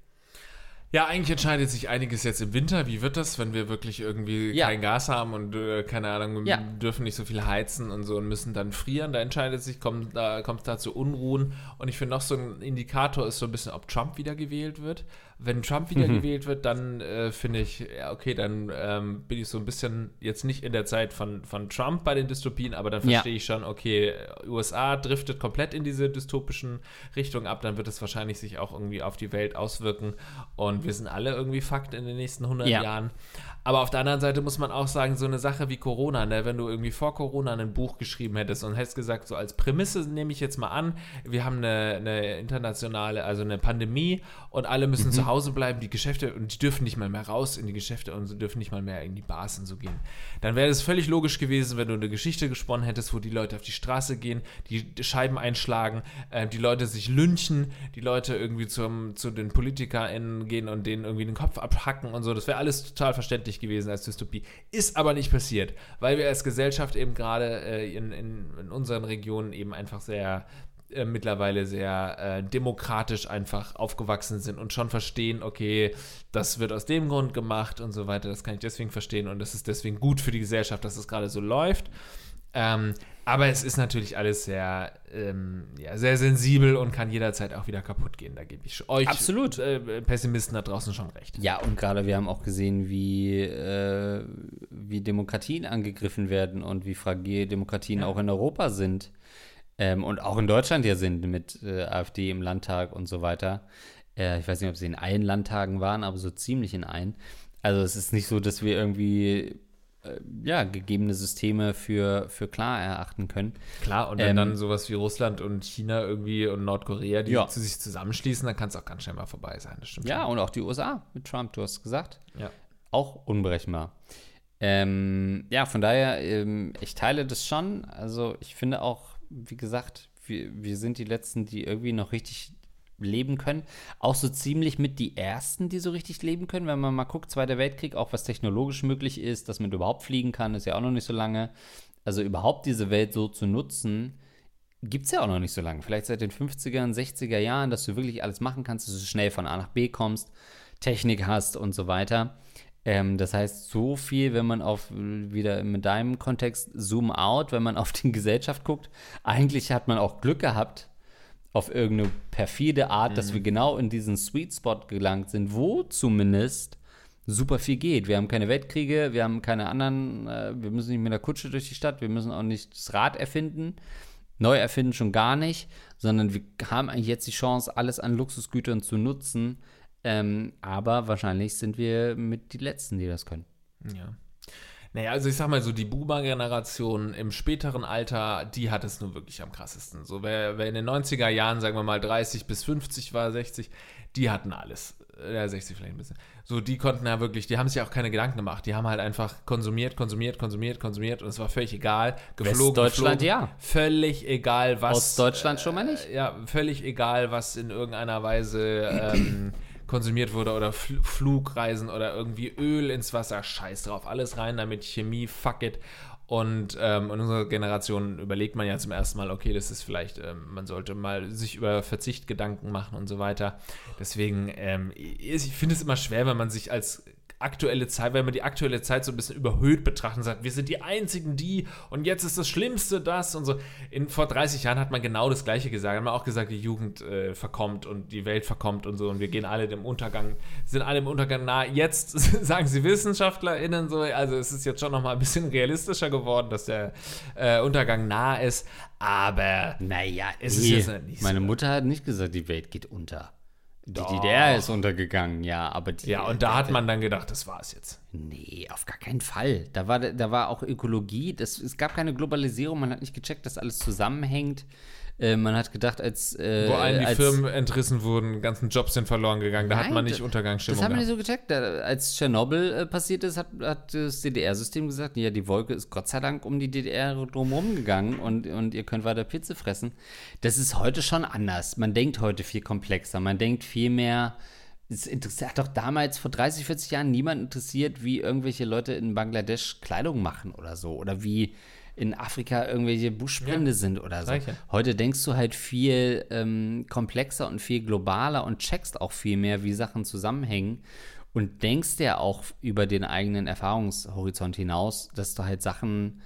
Ja, eigentlich entscheidet sich einiges jetzt im Winter. Wie wird das, wenn wir wirklich irgendwie ja. kein Gas haben und äh, keine Ahnung, ja. dürfen nicht so viel heizen und so und müssen dann frieren? Da entscheidet sich, kommt da, kommt da zu Unruhen. Und ich finde noch so ein Indikator ist so ein bisschen, ob Trump wieder gewählt wird wenn Trump wieder mhm. gewählt wird, dann äh, finde ich, ja, okay, dann ähm, bin ich so ein bisschen jetzt nicht in der Zeit von, von Trump bei den Dystopien, aber dann verstehe ja. ich schon, okay, USA driftet komplett in diese dystopischen Richtungen ab, dann wird es wahrscheinlich sich auch irgendwie auf die Welt auswirken und wir sind alle irgendwie Fakt in den nächsten 100 ja. Jahren. Aber auf der anderen Seite muss man auch sagen, so eine Sache wie Corona, ne, wenn du irgendwie vor Corona ein Buch geschrieben hättest und hättest gesagt, so als Prämisse nehme ich jetzt mal an, wir haben eine, eine internationale, also eine Pandemie und alle müssen mhm. zu Hause bleiben, die Geschäfte, und die dürfen nicht mal mehr raus in die Geschäfte und dürfen nicht mal mehr in die Bars und so gehen. Dann wäre es völlig logisch gewesen, wenn du eine Geschichte gesponnen hättest, wo die Leute auf die Straße gehen, die Scheiben einschlagen, äh, die Leute sich lynchen, die Leute irgendwie zum, zu den PolitikerInnen gehen und denen irgendwie den Kopf abhacken und so. Das wäre alles total verständlich gewesen als Dystopie. Ist aber nicht passiert, weil wir als Gesellschaft eben gerade äh, in, in, in unseren Regionen eben einfach sehr äh, mittlerweile sehr äh, demokratisch einfach aufgewachsen sind und schon verstehen, okay, das wird aus dem Grund gemacht und so weiter. Das kann ich deswegen verstehen und das ist deswegen gut für die Gesellschaft, dass es gerade so läuft. Ähm, aber es ist natürlich alles sehr, ähm, ja, sehr sensibel und kann jederzeit auch wieder kaputt gehen. Da gebe ich euch
Absolut.
Äh, Pessimisten da draußen schon recht.
Ja, und gerade wir haben auch gesehen, wie, äh, wie Demokratien angegriffen werden und wie fragil Demokratien ja. auch in Europa sind ähm, und auch in Deutschland ja sind mit äh, AfD im Landtag und so weiter. Äh, ich weiß nicht, ob sie in allen Landtagen waren, aber so ziemlich in allen. Also es ist nicht so, dass wir irgendwie ja, gegebene Systeme für, für klar erachten können.
Klar, und wenn ähm, dann sowas wie Russland und China irgendwie und Nordkorea, die ja. zu sich zusammenschließen, dann kann es auch ganz schnell mal vorbei sein.
Das stimmt ja, schon. und auch die USA mit Trump, du hast gesagt.
Ja.
Auch unberechenbar. Ähm, ja, von daher, ähm, ich teile das schon. Also ich finde auch, wie gesagt, wir, wir sind die Letzten, die irgendwie noch richtig leben können. Auch so ziemlich mit die ersten, die so richtig leben können. Wenn man mal guckt, Zweiter Weltkrieg, auch was technologisch möglich ist, dass man überhaupt fliegen kann, ist ja auch noch nicht so lange. Also überhaupt diese Welt so zu nutzen, gibt es ja auch noch nicht so lange. Vielleicht seit den 50er, 60er Jahren, dass du wirklich alles machen kannst, dass du schnell von A nach B kommst, Technik hast und so weiter. Ähm, das heißt, so viel, wenn man auf, wieder in deinem Kontext, Zoom out, wenn man auf die Gesellschaft guckt, eigentlich hat man auch Glück gehabt, auf irgendeine perfide Art, mhm. dass wir genau in diesen Sweet Spot gelangt sind, wo zumindest super viel geht. Wir haben keine Weltkriege, wir haben keine anderen, äh, wir müssen nicht mit der Kutsche durch die Stadt, wir müssen auch nicht das Rad erfinden, neu erfinden schon gar nicht, sondern wir haben eigentlich jetzt die Chance, alles an Luxusgütern zu nutzen. Ähm, aber wahrscheinlich sind wir mit die Letzten, die das können.
Ja. Naja, also ich sag mal so, die Boomer-Generation im späteren Alter, die hat es nun wirklich am krassesten. So, wer, wer in den 90er Jahren, sagen wir mal, 30 bis 50 war, 60, die hatten alles. Ja, 60 vielleicht ein bisschen. So, die konnten ja wirklich, die haben sich ja auch keine Gedanken gemacht. Die haben halt einfach konsumiert, konsumiert, konsumiert, konsumiert und es war völlig egal.
Geflogen, Deutschland, ja.
Völlig egal, was.
Aus Deutschland äh, schon mal nicht?
Äh, ja, völlig egal, was in irgendeiner Weise ähm, konsumiert wurde oder Fl Flugreisen oder irgendwie Öl ins Wasser. Scheiß drauf, alles rein damit, Chemie, fuck it. Und ähm, in unserer Generation überlegt man ja zum ersten Mal, okay, das ist vielleicht, ähm, man sollte mal sich über Verzicht Gedanken machen und so weiter. Deswegen, ähm, ich finde es immer schwer, wenn man sich als aktuelle Zeit, wenn man die aktuelle Zeit so ein bisschen überhöht betrachtet und sagt, wir sind die Einzigen, die und jetzt ist das Schlimmste das und so. In, vor 30 Jahren hat man genau das Gleiche gesagt. Hat man auch gesagt, die Jugend äh, verkommt und die Welt verkommt und so und wir gehen alle dem Untergang, sind alle im Untergang nah. Jetzt sagen sie WissenschaftlerInnen so, also es ist jetzt schon nochmal ein bisschen realistischer geworden, dass der äh, Untergang nah ist, aber
naja, es nee, ist jetzt nicht so. Meine Mutter hat nicht gesagt, die Welt geht unter. Die. DDR ist untergegangen, ja, aber die,
Ja, und da hat man dann gedacht, das war's jetzt.
Nee, auf gar keinen Fall. Da war, da war auch Ökologie, das, es gab keine Globalisierung, man hat nicht gecheckt, dass alles zusammenhängt. Äh, man hat gedacht, als. Äh,
Wo allen die
als,
Firmen entrissen wurden, ganzen Jobs sind verloren gegangen. Da nein, hat man nicht Untergangsstimmung.
Das haben wir nicht so gecheckt. Da, als Tschernobyl äh, passiert ist, hat, hat das DDR-System gesagt: Ja, die Wolke ist Gott sei Dank um die DDR drumherum gegangen und, und ihr könnt weiter Pizza fressen. Das ist heute schon anders. Man denkt heute viel komplexer. Man denkt viel mehr. Es interessiert, hat doch damals vor 30, 40 Jahren niemand interessiert, wie irgendwelche Leute in Bangladesch Kleidung machen oder so. Oder wie in Afrika irgendwelche Buschbrände ja, sind oder so. Reiche. Heute denkst du halt viel ähm, komplexer und viel globaler und checkst auch viel mehr, wie Sachen zusammenhängen und denkst ja auch über den eigenen Erfahrungshorizont hinaus, dass du halt Sachen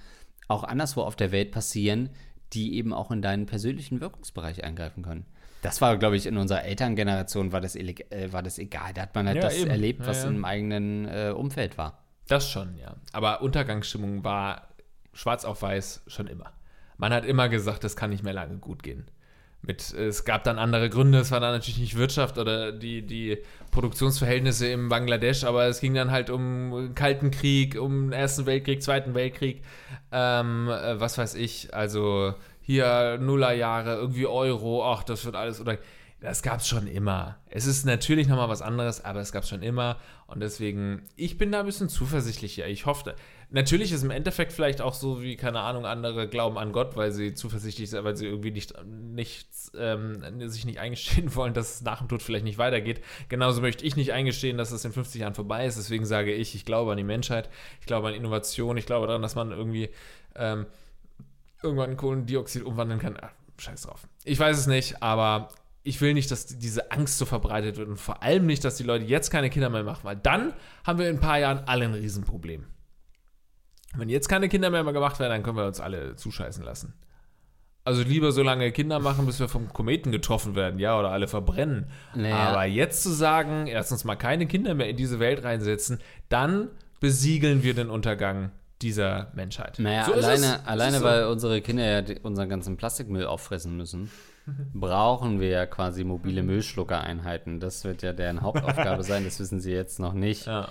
auch anderswo auf der Welt passieren, die eben auch in deinen persönlichen Wirkungsbereich eingreifen können. Das war, glaube ich, in unserer Elterngeneration war das, äh, war das egal. Da hat man halt ja, das eben. erlebt, was ja, ja. im eigenen äh, Umfeld war.
Das schon, ja. Aber Untergangsstimmung war schwarz auf weiß schon immer. Man hat immer gesagt, das kann nicht mehr lange gut gehen. Mit, es gab dann andere Gründe, es war dann natürlich nicht Wirtschaft oder die, die Produktionsverhältnisse im Bangladesch, aber es ging dann halt um Kalten Krieg, um Ersten Weltkrieg, Zweiten Weltkrieg, ähm, äh, was weiß ich, also hier Nullerjahre, irgendwie Euro, ach, das wird alles, oder das gab es schon immer. Es ist natürlich nochmal was anderes, aber es gab es schon immer. Und deswegen, ich bin da ein bisschen zuversichtlicher. Ich hoffe, natürlich ist im Endeffekt vielleicht auch so, wie, keine Ahnung, andere glauben an Gott, weil sie zuversichtlich sind, weil sie irgendwie nicht, nicht ähm, sich nicht eingestehen wollen, dass es nach dem Tod vielleicht nicht weitergeht. Genauso möchte ich nicht eingestehen, dass es in 50 Jahren vorbei ist. Deswegen sage ich, ich glaube an die Menschheit, ich glaube an Innovation, ich glaube daran, dass man irgendwie ähm, irgendwann Kohlendioxid umwandeln kann. Ach, scheiß drauf. Ich weiß es nicht, aber ich will nicht, dass diese Angst so verbreitet wird und vor allem nicht, dass die Leute jetzt keine Kinder mehr machen, weil dann haben wir in ein paar Jahren alle ein Riesenproblem. Wenn jetzt keine Kinder mehr gemacht werden, dann können wir uns alle zuscheißen lassen. Also lieber so lange Kinder machen, bis wir vom Kometen getroffen werden, ja, oder alle verbrennen. Naja. Aber jetzt zu sagen, erstens mal keine Kinder mehr in diese Welt reinsetzen, dann besiegeln wir den Untergang dieser Menschheit.
Naja, so alleine, alleine so. weil unsere Kinder ja unseren ganzen Plastikmüll auffressen müssen brauchen wir ja quasi mobile Müllschluckereinheiten. Das wird ja deren Hauptaufgabe sein, das wissen sie jetzt noch nicht. Ja.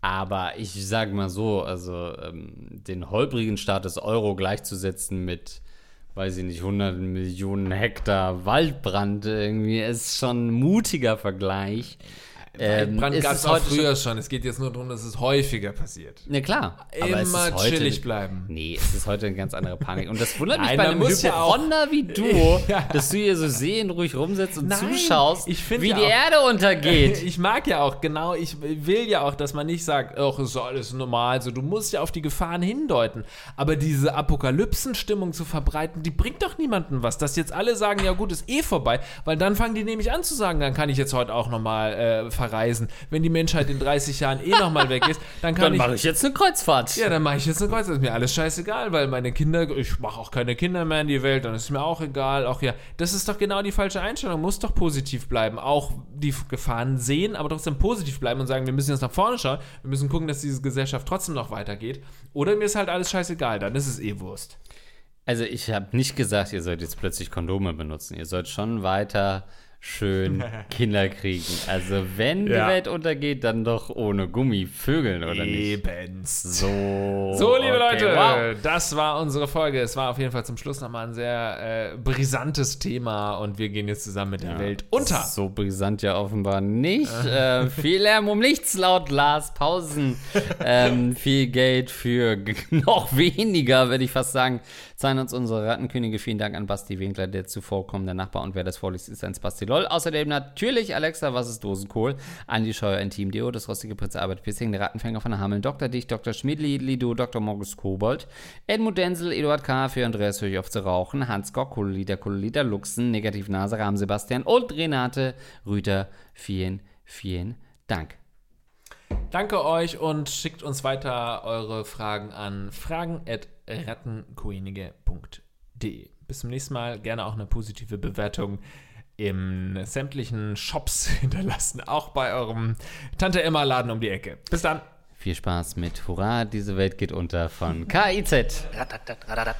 Aber ich sage mal so, also ähm, den holprigen Status Euro gleichzusetzen mit, weiß ich nicht, 100 Millionen Hektar Waldbrand irgendwie, ist schon ein mutiger Vergleich. Ähm,
Brand
ist
gab
es
auch früher schon. Es geht jetzt nur darum, dass es häufiger passiert.
Ne, klar.
Immer chillig bleiben.
Nee, es ist heute eine ganz andere Panik. Und das wundert mich bei einem
muss ja
Hypochonder wie du,
Ja.
dass du hier so seelenruhig rumsitzt und
Nein,
zuschaust, wie
ja
die
auch-
Erde untergeht.
Ich mag ja auch, genau, ich will ja auch, dass man nicht sagt, ach, ist alles normal. So, du musst ja auf die Gefahren hindeuten. Aber diese Apokalypsenstimmung zu verbreiten, die bringt doch niemandem was. Dass jetzt alle sagen, ja gut, ist eh vorbei, weil dann fangen die nämlich an zu sagen, dann kann ich jetzt heute auch nochmal äh, verreisen. Wenn die Menschheit in 30 Jahren eh nochmal weg ist, dann kann
Dann
ich.
mache ich jetzt eine Kreuzfahrt.
Ja, dann mache ich jetzt eine Kreuz. Das ist mir alles scheißegal, weil meine Kinder, ich mache auch keine Kinder mehr in die Welt, dann ist es mir auch egal. Auch ja, das ist doch genau die falsche Einstellung. Muss doch positiv bleiben. Auch die Gefahren sehen, aber trotzdem positiv bleiben und sagen, wir müssen jetzt nach vorne schauen. Wir müssen gucken, dass diese Gesellschaft trotzdem noch weitergeht. Oder mir ist halt alles scheißegal, dann ist es eh Wurst.
Also ich habe nicht gesagt, ihr sollt jetzt plötzlich Kondome benutzen. Ihr sollt schon weiter schön Kinder kriegen. Also wenn
Ja.
die Welt untergeht, dann doch ohne Gummivögeln, oder nicht?
Ebens.
So.
So, liebe
okay,
Leute,
Wow.
das war unsere Folge. Es war auf jeden Fall zum Schluss nochmal ein sehr äh, brisantes Thema und wir gehen jetzt zusammen mit der Welt unter.
So brisant ja offenbar nicht. äh, viel Lärm um nichts laut Lars Pausen. ähm, viel Geld für noch weniger, würde ich fast sagen. Zahlen uns unsere Rattenkönige. Vielen Dank an Basti Winkler, der zuvorkommende Nachbar. Und wer das vorliest, ist ein Spasti LOL. Außerdem natürlich Alexa, was ist Dosenkohl? Andi Scheuer, ein Team Deo, das rostige Prinz Albert Pissing, der Rattenfänger von der Hameln, Dr. Dicht, Dr. Schmidli, Lido, Dr. Morgus Kobold, Edmund Denzel, Eduard K., für Andreas höre ich auf zu rauchen, Hans Gock, Kololita, Kololita, Luxen, Negativnase, Rahmen Sebastian und Renate Rüter. Vielen, vielen Dank.
Danke euch und schickt uns weiter eure Fragen an fragen.rattenkoenige.de. Bis zum nächsten Mal. Gerne auch eine positive Bewertung in sämtlichen Shops hinterlassen, auch bei eurem Tante Emma Laden um die Ecke. Bis dann.
Viel Spaß mit Hurra, diese Welt geht unter von KIZ.
Rattenkönige